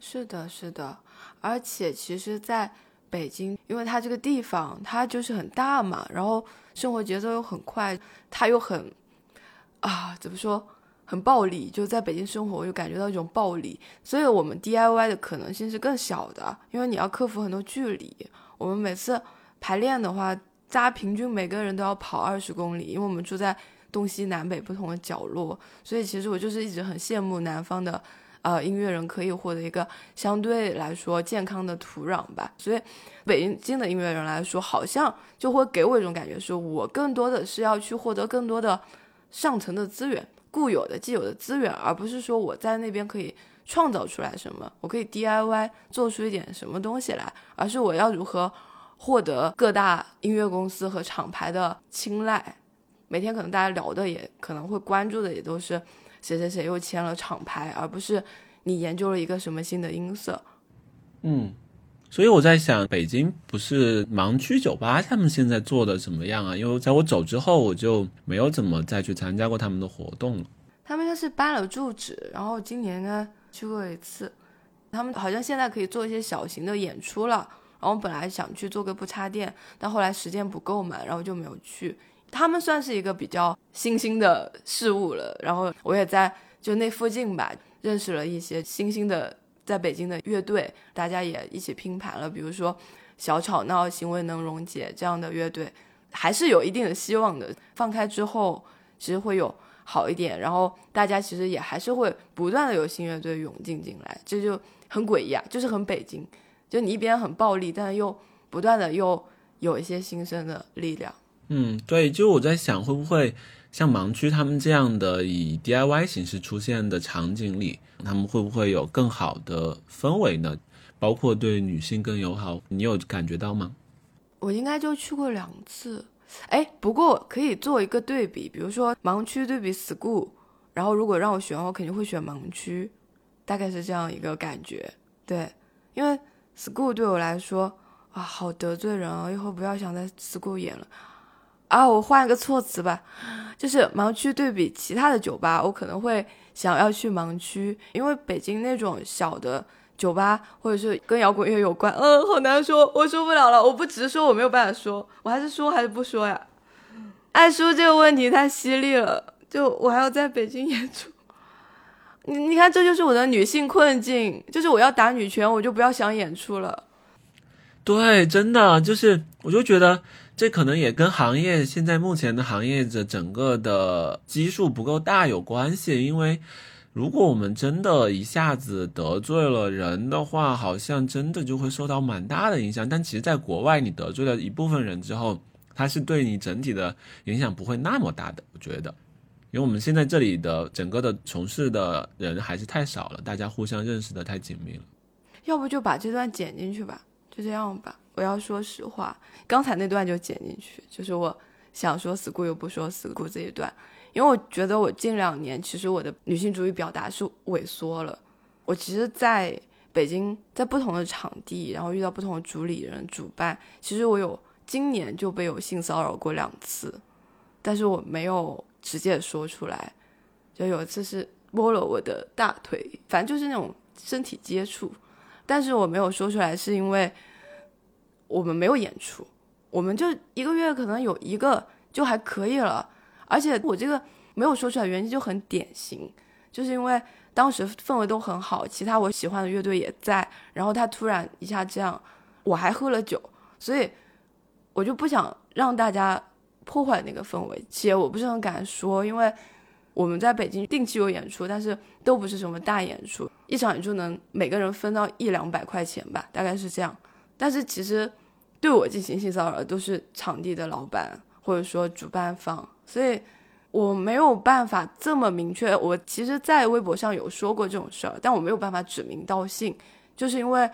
是的，是的。而且其实，在北京，因为它这个地方它就是很大嘛，然后生活节奏又很快，它又很啊，怎么说，很暴力。就在北京生活，我就感觉到一种暴力。所以我们 DIY 的可能性是更小的，因为你要克服很多距离。我们每次排练的话，大家平均每个人都要跑二十公里，因为我们住在。东西南北不同的角落，所以其实我就是一直很羡慕南方的，呃，音乐人可以获得一个相对来说健康的土壤吧。所以，北京的音乐人来说，好像就会给我一种感觉，是我更多的是要去获得更多的上层的资源、固有的、既有的资源，而不是说我在那边可以创造出来什么，我可以 DIY 做出一点什么东西来，而是我要如何获得各大音乐公司和厂牌的青睐。每天可能大家聊的也可能会关注的也都是谁谁谁又签了厂牌，而不是你研究了一个什么新的音色。嗯，所以我在想，北京不是盲区酒吧，他们现在做的怎么样啊？因为在我走之后，我就没有怎么再去参加过他们的活动了。他们就是搬了住址，然后今年呢去过一次。他们好像现在可以做一些小型的演出了。然后本来想去做个不插电，但后来时间不够嘛，然后就没有去。他们算是一个比较新兴的事物了，然后我也在就那附近吧，认识了一些新兴的在北京的乐队，大家也一起拼盘了，比如说小吵闹、行为能溶解这样的乐队，还是有一定的希望的。放开之后，其实会有好一点，然后大家其实也还是会不断的有新乐队涌进进来，这就很诡异啊，就是很北京，就你一边很暴力，但又不断的又有一些新生的力量。嗯，对，就我在想，会不会像盲区他们这样的以 DIY 形式出现的场景里，他们会不会有更好的氛围呢？包括对女性更友好，你有感觉到吗？我应该就去过两次，哎，不过可以做一个对比，比如说盲区对比 school，然后如果让我选，我肯定会选盲区，大概是这样一个感觉。对，因为 school 对我来说。啊，好得罪人啊！以后不要想在 school 演了啊！我换一个措辞吧，就是盲区对比其他的酒吧，我可能会想要去盲区，因为北京那种小的酒吧或者是跟摇滚乐有关，嗯，好难说，我说不了了，我不直说，我没有办法说，我还是说还是不说呀？爱说这个问题太犀利了，就我还要在北京演出，你你看，这就是我的女性困境，就是我要打女权，我就不要想演出了。对，真的就是，我就觉得这可能也跟行业现在目前的行业的整个的基数不够大有关系。因为如果我们真的一下子得罪了人的话，好像真的就会受到蛮大的影响。但其实，在国外你得罪了一部分人之后，它是对你整体的影响不会那么大的。我觉得，因为我们现在这里的整个的从事的人还是太少了，大家互相认识的太紧密了。要不就把这段剪进去吧。就这样吧，我要说实话，刚才那段就剪进去，就是我想说 “school” 又不说 “school” 这一段，因为我觉得我近两年其实我的女性主义表达是萎缩了。我其实在北京，在不同的场地，然后遇到不同的主理人、主办，其实我有今年就被有性骚扰过两次，但是我没有直接说出来，就有一次是摸了我的大腿，反正就是那种身体接触。但是我没有说出来，是因为我们没有演出，我们就一个月可能有一个就还可以了。而且我这个没有说出来原因就很典型，就是因为当时氛围都很好，其他我喜欢的乐队也在，然后他突然一下这样，我还喝了酒，所以我就不想让大家破坏那个氛围。且我不是很敢说，因为。我们在北京定期有演出，但是都不是什么大演出，一场演出能每个人分到一两百块钱吧，大概是这样。但是其实对我进行性骚扰的都是场地的老板或者说主办方，所以我没有办法这么明确。我其实，在微博上有说过这种事儿，但我没有办法指名道姓，就是因为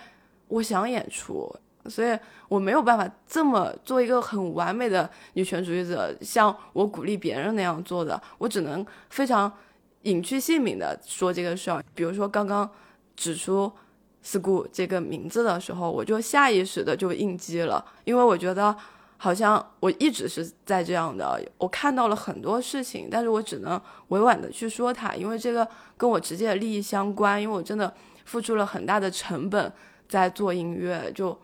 我想演出。所以我没有办法这么做一个很完美的女权主义者，像我鼓励别人那样做的。我只能非常隐去姓名的说这个事儿。比如说刚刚指出 “school” 这个名字的时候，我就下意识的就应激了，因为我觉得好像我一直是在这样的。我看到了很多事情，但是我只能委婉的去说它，因为这个跟我直接的利益相关。因为我真的付出了很大的成本在做音乐，就。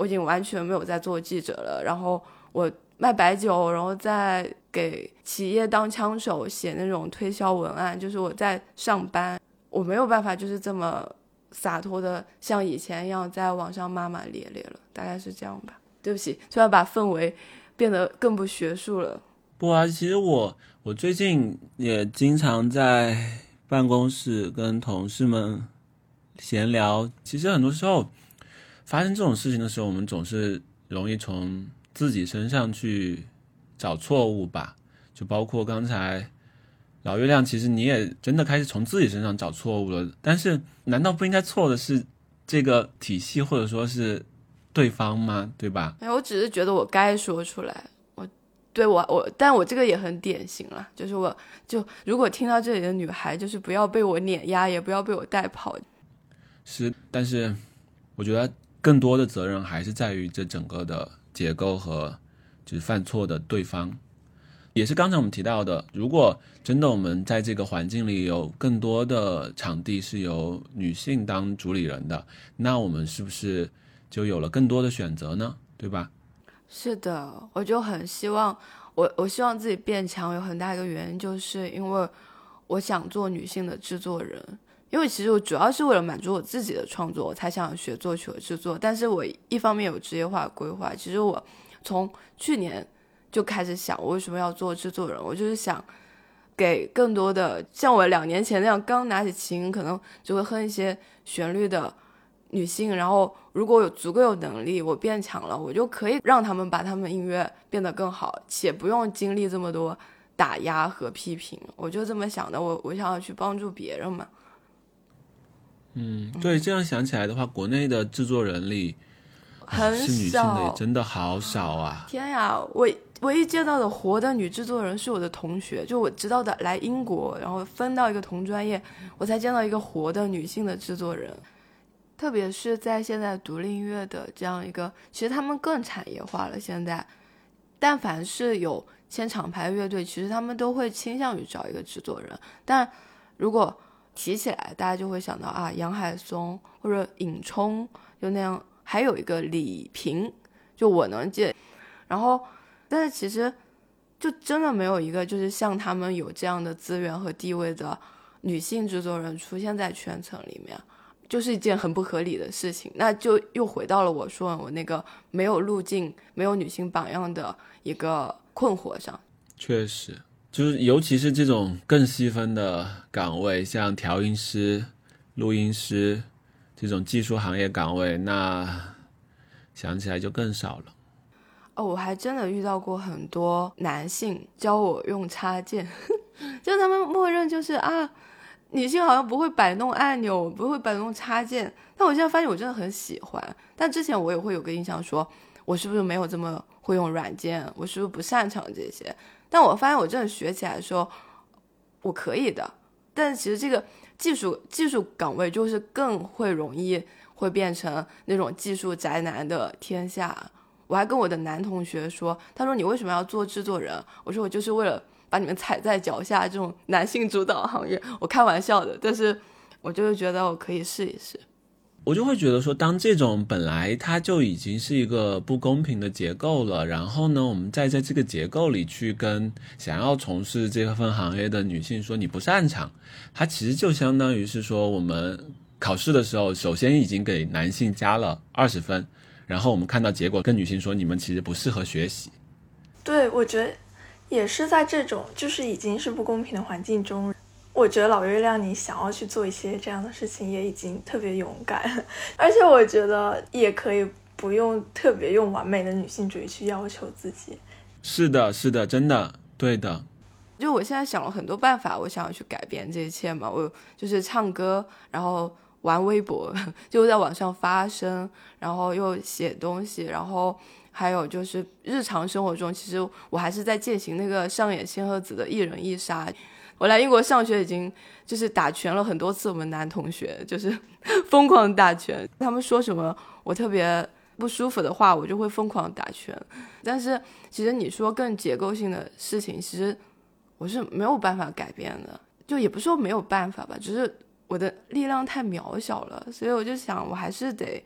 我已经完全没有在做记者了，然后我卖白酒，然后在给企业当枪手写那种推销文案，就是我在上班，我没有办法就是这么洒脱的像以前一样在网上骂骂咧咧了，大概是这样吧。对不起，突然把氛围变得更不学术了。不啊，其实我我最近也经常在办公室跟同事们闲聊，其实很多时候。发生这种事情的时候，我们总是容易从自己身上去找错误吧。就包括刚才老月亮，其实你也真的开始从自己身上找错误了。但是，难道不应该错的是这个体系，或者说是对方吗？对吧？哎，我只是觉得我该说出来。我对我我，但我这个也很典型了，就是我就如果听到这里的女孩，就是不要被我碾压，也不要被我带跑。是，但是我觉得。更多的责任还是在于这整个的结构和就是犯错的对方，也是刚才我们提到的，如果真的我们在这个环境里有更多的场地是由女性当主理人的，那我们是不是就有了更多的选择呢？对吧？是的，我就很希望我我希望自己变强，有很大一个原因就是因为我想做女性的制作人。因为其实我主要是为了满足我自己的创作，我才想学作曲和制作。但是我一方面有职业化规划，其实我从去年就开始想，我为什么要做制作人？我就是想给更多的像我两年前那样刚拿起琴，可能就会哼一些旋律的女性。然后如果有足够有能力，我变强了，我就可以让他们把他们音乐变得更好，且不用经历这么多打压和批评。我就这么想的，我我想要去帮助别人嘛。嗯，对，这样想起来的话，国内的制作人里，很是女性的也真的好少啊！天呀，我唯一见到的活的女制作人是我的同学，就我知道的来英国，然后分到一个同专业，我才见到一个活的女性的制作人。特别是在现在独立音乐的这样一个，其实他们更产业化了。现在，但凡是有签厂牌乐队，其实他们都会倾向于找一个制作人。但如果提起来，大家就会想到啊，杨海松或者尹冲，就那样，还有一个李平，就我能记。然后，但是其实就真的没有一个就是像他们有这样的资源和地位的女性制作人出现在圈层里面。就是一件很不合理的事情，那就又回到了我说我那个没有路径、没有女性榜样的一个困惑上。确实，就是尤其是这种更细分的岗位，像调音师、录音师这种技术行业岗位，那想起来就更少了。哦，我还真的遇到过很多男性教我用插件，就他们默认就是啊。女性好像不会摆弄按钮，不会摆弄插件，但我现在发现我真的很喜欢。但之前我也会有个印象，说我是不是没有这么会用软件，我是不是不擅长这些？但我发现我真的学起来的时候，我可以的。但其实这个技术技术岗位就是更会容易会变成那种技术宅男的天下。我还跟我的男同学说，他说你为什么要做制作人？我说我就是为了。把你们踩在脚下，这种男性主导行业，我开玩笑的，但是我就是觉得我可以试一试。我就会觉得说，当这种本来它就已经是一个不公平的结构了，然后呢，我们再在这个结构里去跟想要从事这份行业的女性说你不擅长，它其实就相当于是说，我们考试的时候，首先已经给男性加了二十分，然后我们看到结果跟女性说，你们其实不适合学习。对，我觉得。也是在这种就是已经是不公平的环境中，我觉得老月亮你想要去做一些这样的事情，也已经特别勇敢，而且我觉得也可以不用特别用完美的女性主义去要求自己。是的，是的，真的，对的。就我现在想了很多办法，我想要去改变这一切嘛，我就是唱歌，然后玩微博，就在网上发声，然后又写东西，然后。还有就是日常生活中，其实我还是在践行那个上野千鹤子的一人一杀。我来英国上学已经就是打拳了很多次，我们男同学就是疯狂打拳。他们说什么我特别不舒服的话，我就会疯狂打拳。但是其实你说更结构性的事情，其实我是没有办法改变的。就也不是说没有办法吧，只是我的力量太渺小了，所以我就想，我还是得。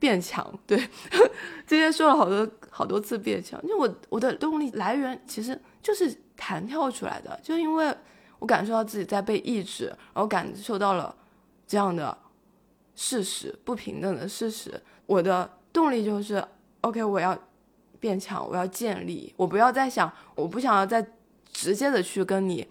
变强，对，今天说了好多好多次变强，因为我我的动力来源其实就是弹跳出来的，就因为我感受到自己在被抑制，然后感受到了这样的事实，不平等的事实，我的动力就是，OK，我要变强，我要建立，我不要再想，我不想要再直接的去跟你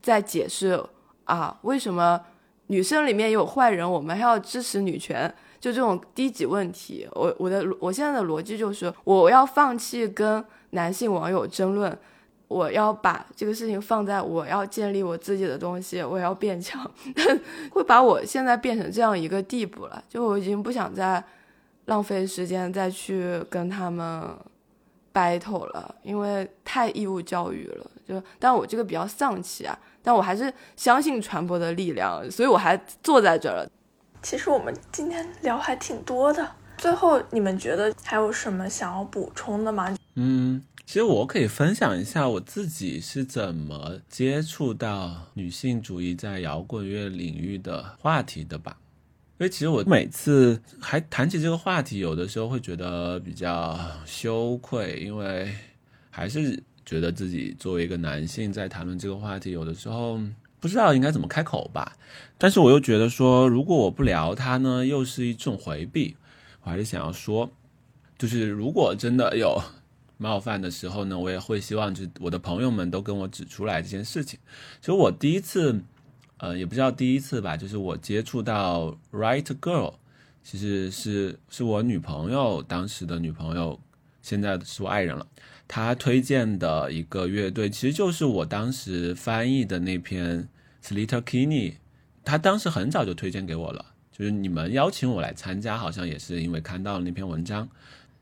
再解释啊，为什么女生里面有坏人，我们还要支持女权。就这种低级问题，我我的我现在的逻辑就是，我要放弃跟男性网友争论，我要把这个事情放在我要建立我自己的东西，我要变强，会把我现在变成这样一个地步了。就我已经不想再浪费时间再去跟他们 battle 了，因为太义务教育了。就，但我这个比较丧气啊，但我还是相信传播的力量，所以我还坐在这儿了。其实我们今天聊还挺多的，最后你们觉得还有什么想要补充的吗？嗯，其实我可以分享一下我自己是怎么接触到女性主义在摇滚乐领域的话题的吧。因为其实我每次还谈起这个话题，有的时候会觉得比较羞愧，因为还是觉得自己作为一个男性在谈论这个话题，有的时候。不知道应该怎么开口吧，但是我又觉得说，如果我不聊他呢，又是一种回避。我还是想要说，就是如果真的有冒犯的时候呢，我也会希望就我的朋友们都跟我指出来这件事情。其实我第一次，呃，也不知道第一次吧，就是我接触到 Right Girl，其实是是我女朋友当时的女朋友，现在是我爱人了。他推荐的一个乐队，其实就是我当时翻译的那篇 Slater Kini 他当时很早就推荐给我了。就是你们邀请我来参加，好像也是因为看到了那篇文章。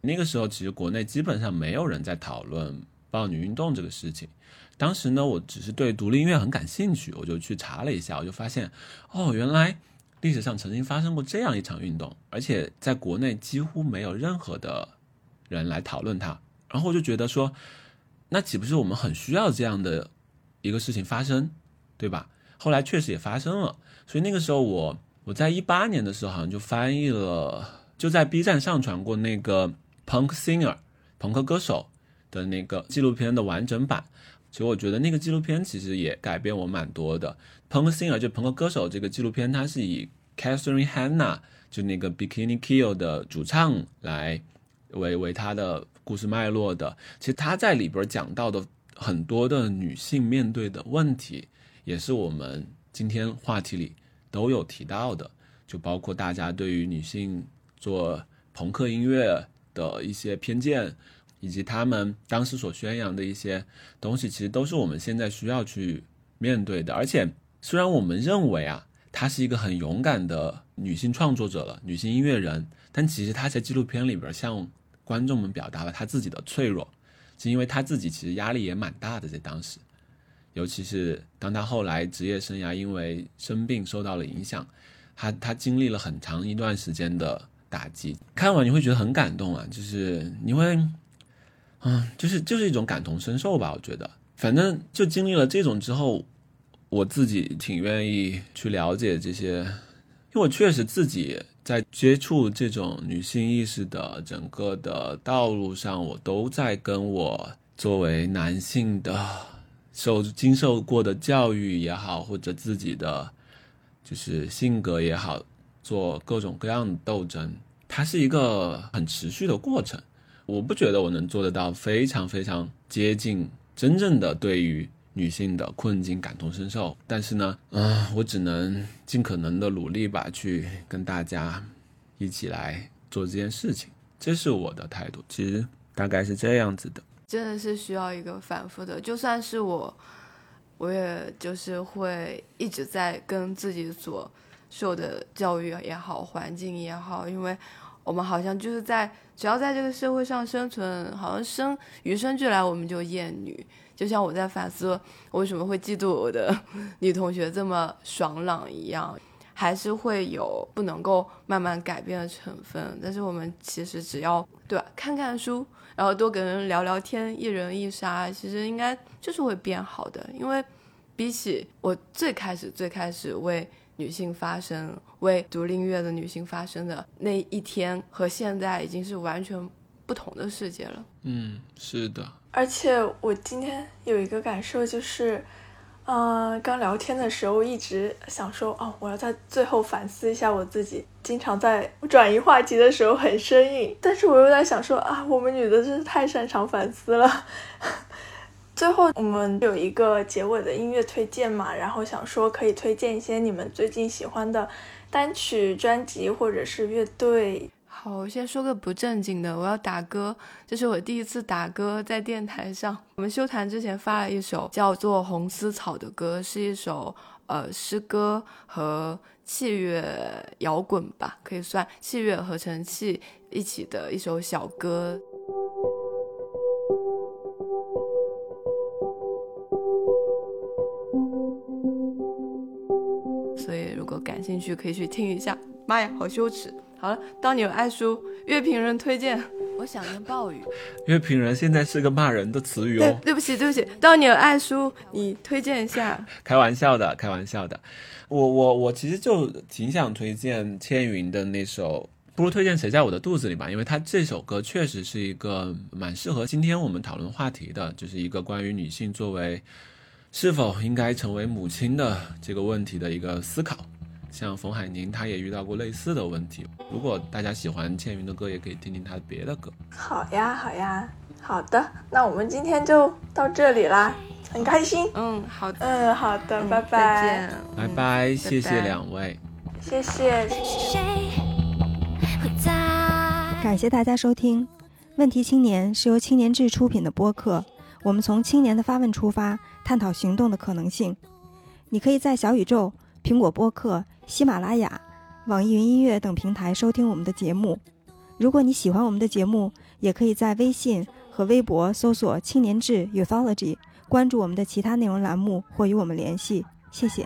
那个时候其实国内基本上没有人在讨论豹女运动这个事情。当时呢，我只是对独立音乐很感兴趣，我就去查了一下，我就发现，哦，原来历史上曾经发生过这样一场运动，而且在国内几乎没有任何的人来讨论它。然后我就觉得说，那岂不是我们很需要这样的一个事情发生，对吧？后来确实也发生了。所以那个时候我我在一八年的时候好像就翻译了，就在 B 站上传过那个 Punk Singer 朋克歌手的那个纪录片的完整版。其实我觉得那个纪录片其实也改变我蛮多的。Punk Singer 就朋克歌手这个纪录片，它是以 Catherine Hanna 就那个 Bikini Kill 的主唱来为为他的故事脉络的。其实他在里边讲到的很多的女性面对的问题，也是我们今天话题里都有提到的，就包括大家对于女性做朋克音乐的一些偏见。以及他们当时所宣扬的一些东西，其实都是我们现在需要去面对的。而且，虽然我们认为啊，她是一个很勇敢的女性创作者了，女性音乐人，但其实她在纪录片里边像观众们表达了他自己的脆弱，是因为他自己其实压力也蛮大的，在当时，尤其是当他后来职业生涯因为生病受到了影响，他他经历了很长一段时间的打击。看完你会觉得很感动啊，就是你会。嗯，就是就是一种感同身受吧，我觉得，反正就经历了这种之后，我自己挺愿意去了解这些，因为我确实自己在接触这种女性意识的整个的道路上，我都在跟我作为男性的受经受过的教育也好，或者自己的就是性格也好，做各种各样的斗争，它是一个很持续的过程。我不觉得我能做得到非常非常接近真正的对于女性的困境感同身受，但是呢，嗯，我只能尽可能的努力吧，去跟大家一起来做这件事情，这是我的态度。其实大概是这样子的，真的是需要一个反复的，就算是我，我也就是会一直在跟自己所受的教育也好，环境也好，因为。我们好像就是在只要在这个社会上生存，好像生与生俱来我们就厌女。就像我在反思我为什么会嫉妒我的女同学这么爽朗一样，还是会有不能够慢慢改变的成分。但是我们其实只要对吧，看看书，然后多跟人聊聊天，一人一杀，其实应该就是会变好的。因为比起我最开始最开始为。女性发声，为独立音乐的女性发声的那一天和现在已经是完全不同的世界了。嗯，是的。而且我今天有一个感受就是，嗯，刚聊天的时候一直想说，哦，我要在最后反思一下我自己，经常在转移话题的时候很生硬，但是我又在想说，啊，我们女的真是太擅长反思了。最后，我们有一个结尾的音乐推荐嘛，然后想说可以推荐一些你们最近喜欢的单曲、专辑或者是乐队。好，我先说个不正经的，我要打歌，这是我第一次打歌在电台上。我们修团之前发了一首叫做《红丝草》的歌，是一首呃诗歌和器乐摇滚吧，可以算器乐合成器一起的一首小歌。所以如果感兴趣可以去听一下。妈呀，好羞耻！好了，当你有爱书，乐评人推荐。我想念暴雨。乐评人现在是个骂人的词语哦。对不起，对不起。当你有爱书，你推荐一下。开玩笑的，开玩笑的。我我我其实就挺想推荐千云的那首，不如推荐谁在我的肚子里吧，因为他这首歌确实是一个蛮适合今天我们讨论话题的，就是一个关于女性作为是否应该成为母亲的这个问题的一个思考。像冯海宁，他也遇到过类似的问题。如果大家喜欢倩云的歌，也可以听听他别的歌。好呀，好呀，好的。那我们今天就到这里啦，很开心。嗯，好的。嗯，好的，拜拜。拜拜，谢谢两位。谢谢。感谢大家收听《问题青年》，是由青年志出品的播客。我们从青年的发问出发，探讨行动的可能性。你可以在小宇宙、苹果播客。喜马拉雅、网易云音乐等平台收听我们的节目。如果你喜欢我们的节目，也可以在微信和微博搜索“青年志 Youthology”，关注我们的其他内容栏目或与我们联系。谢谢。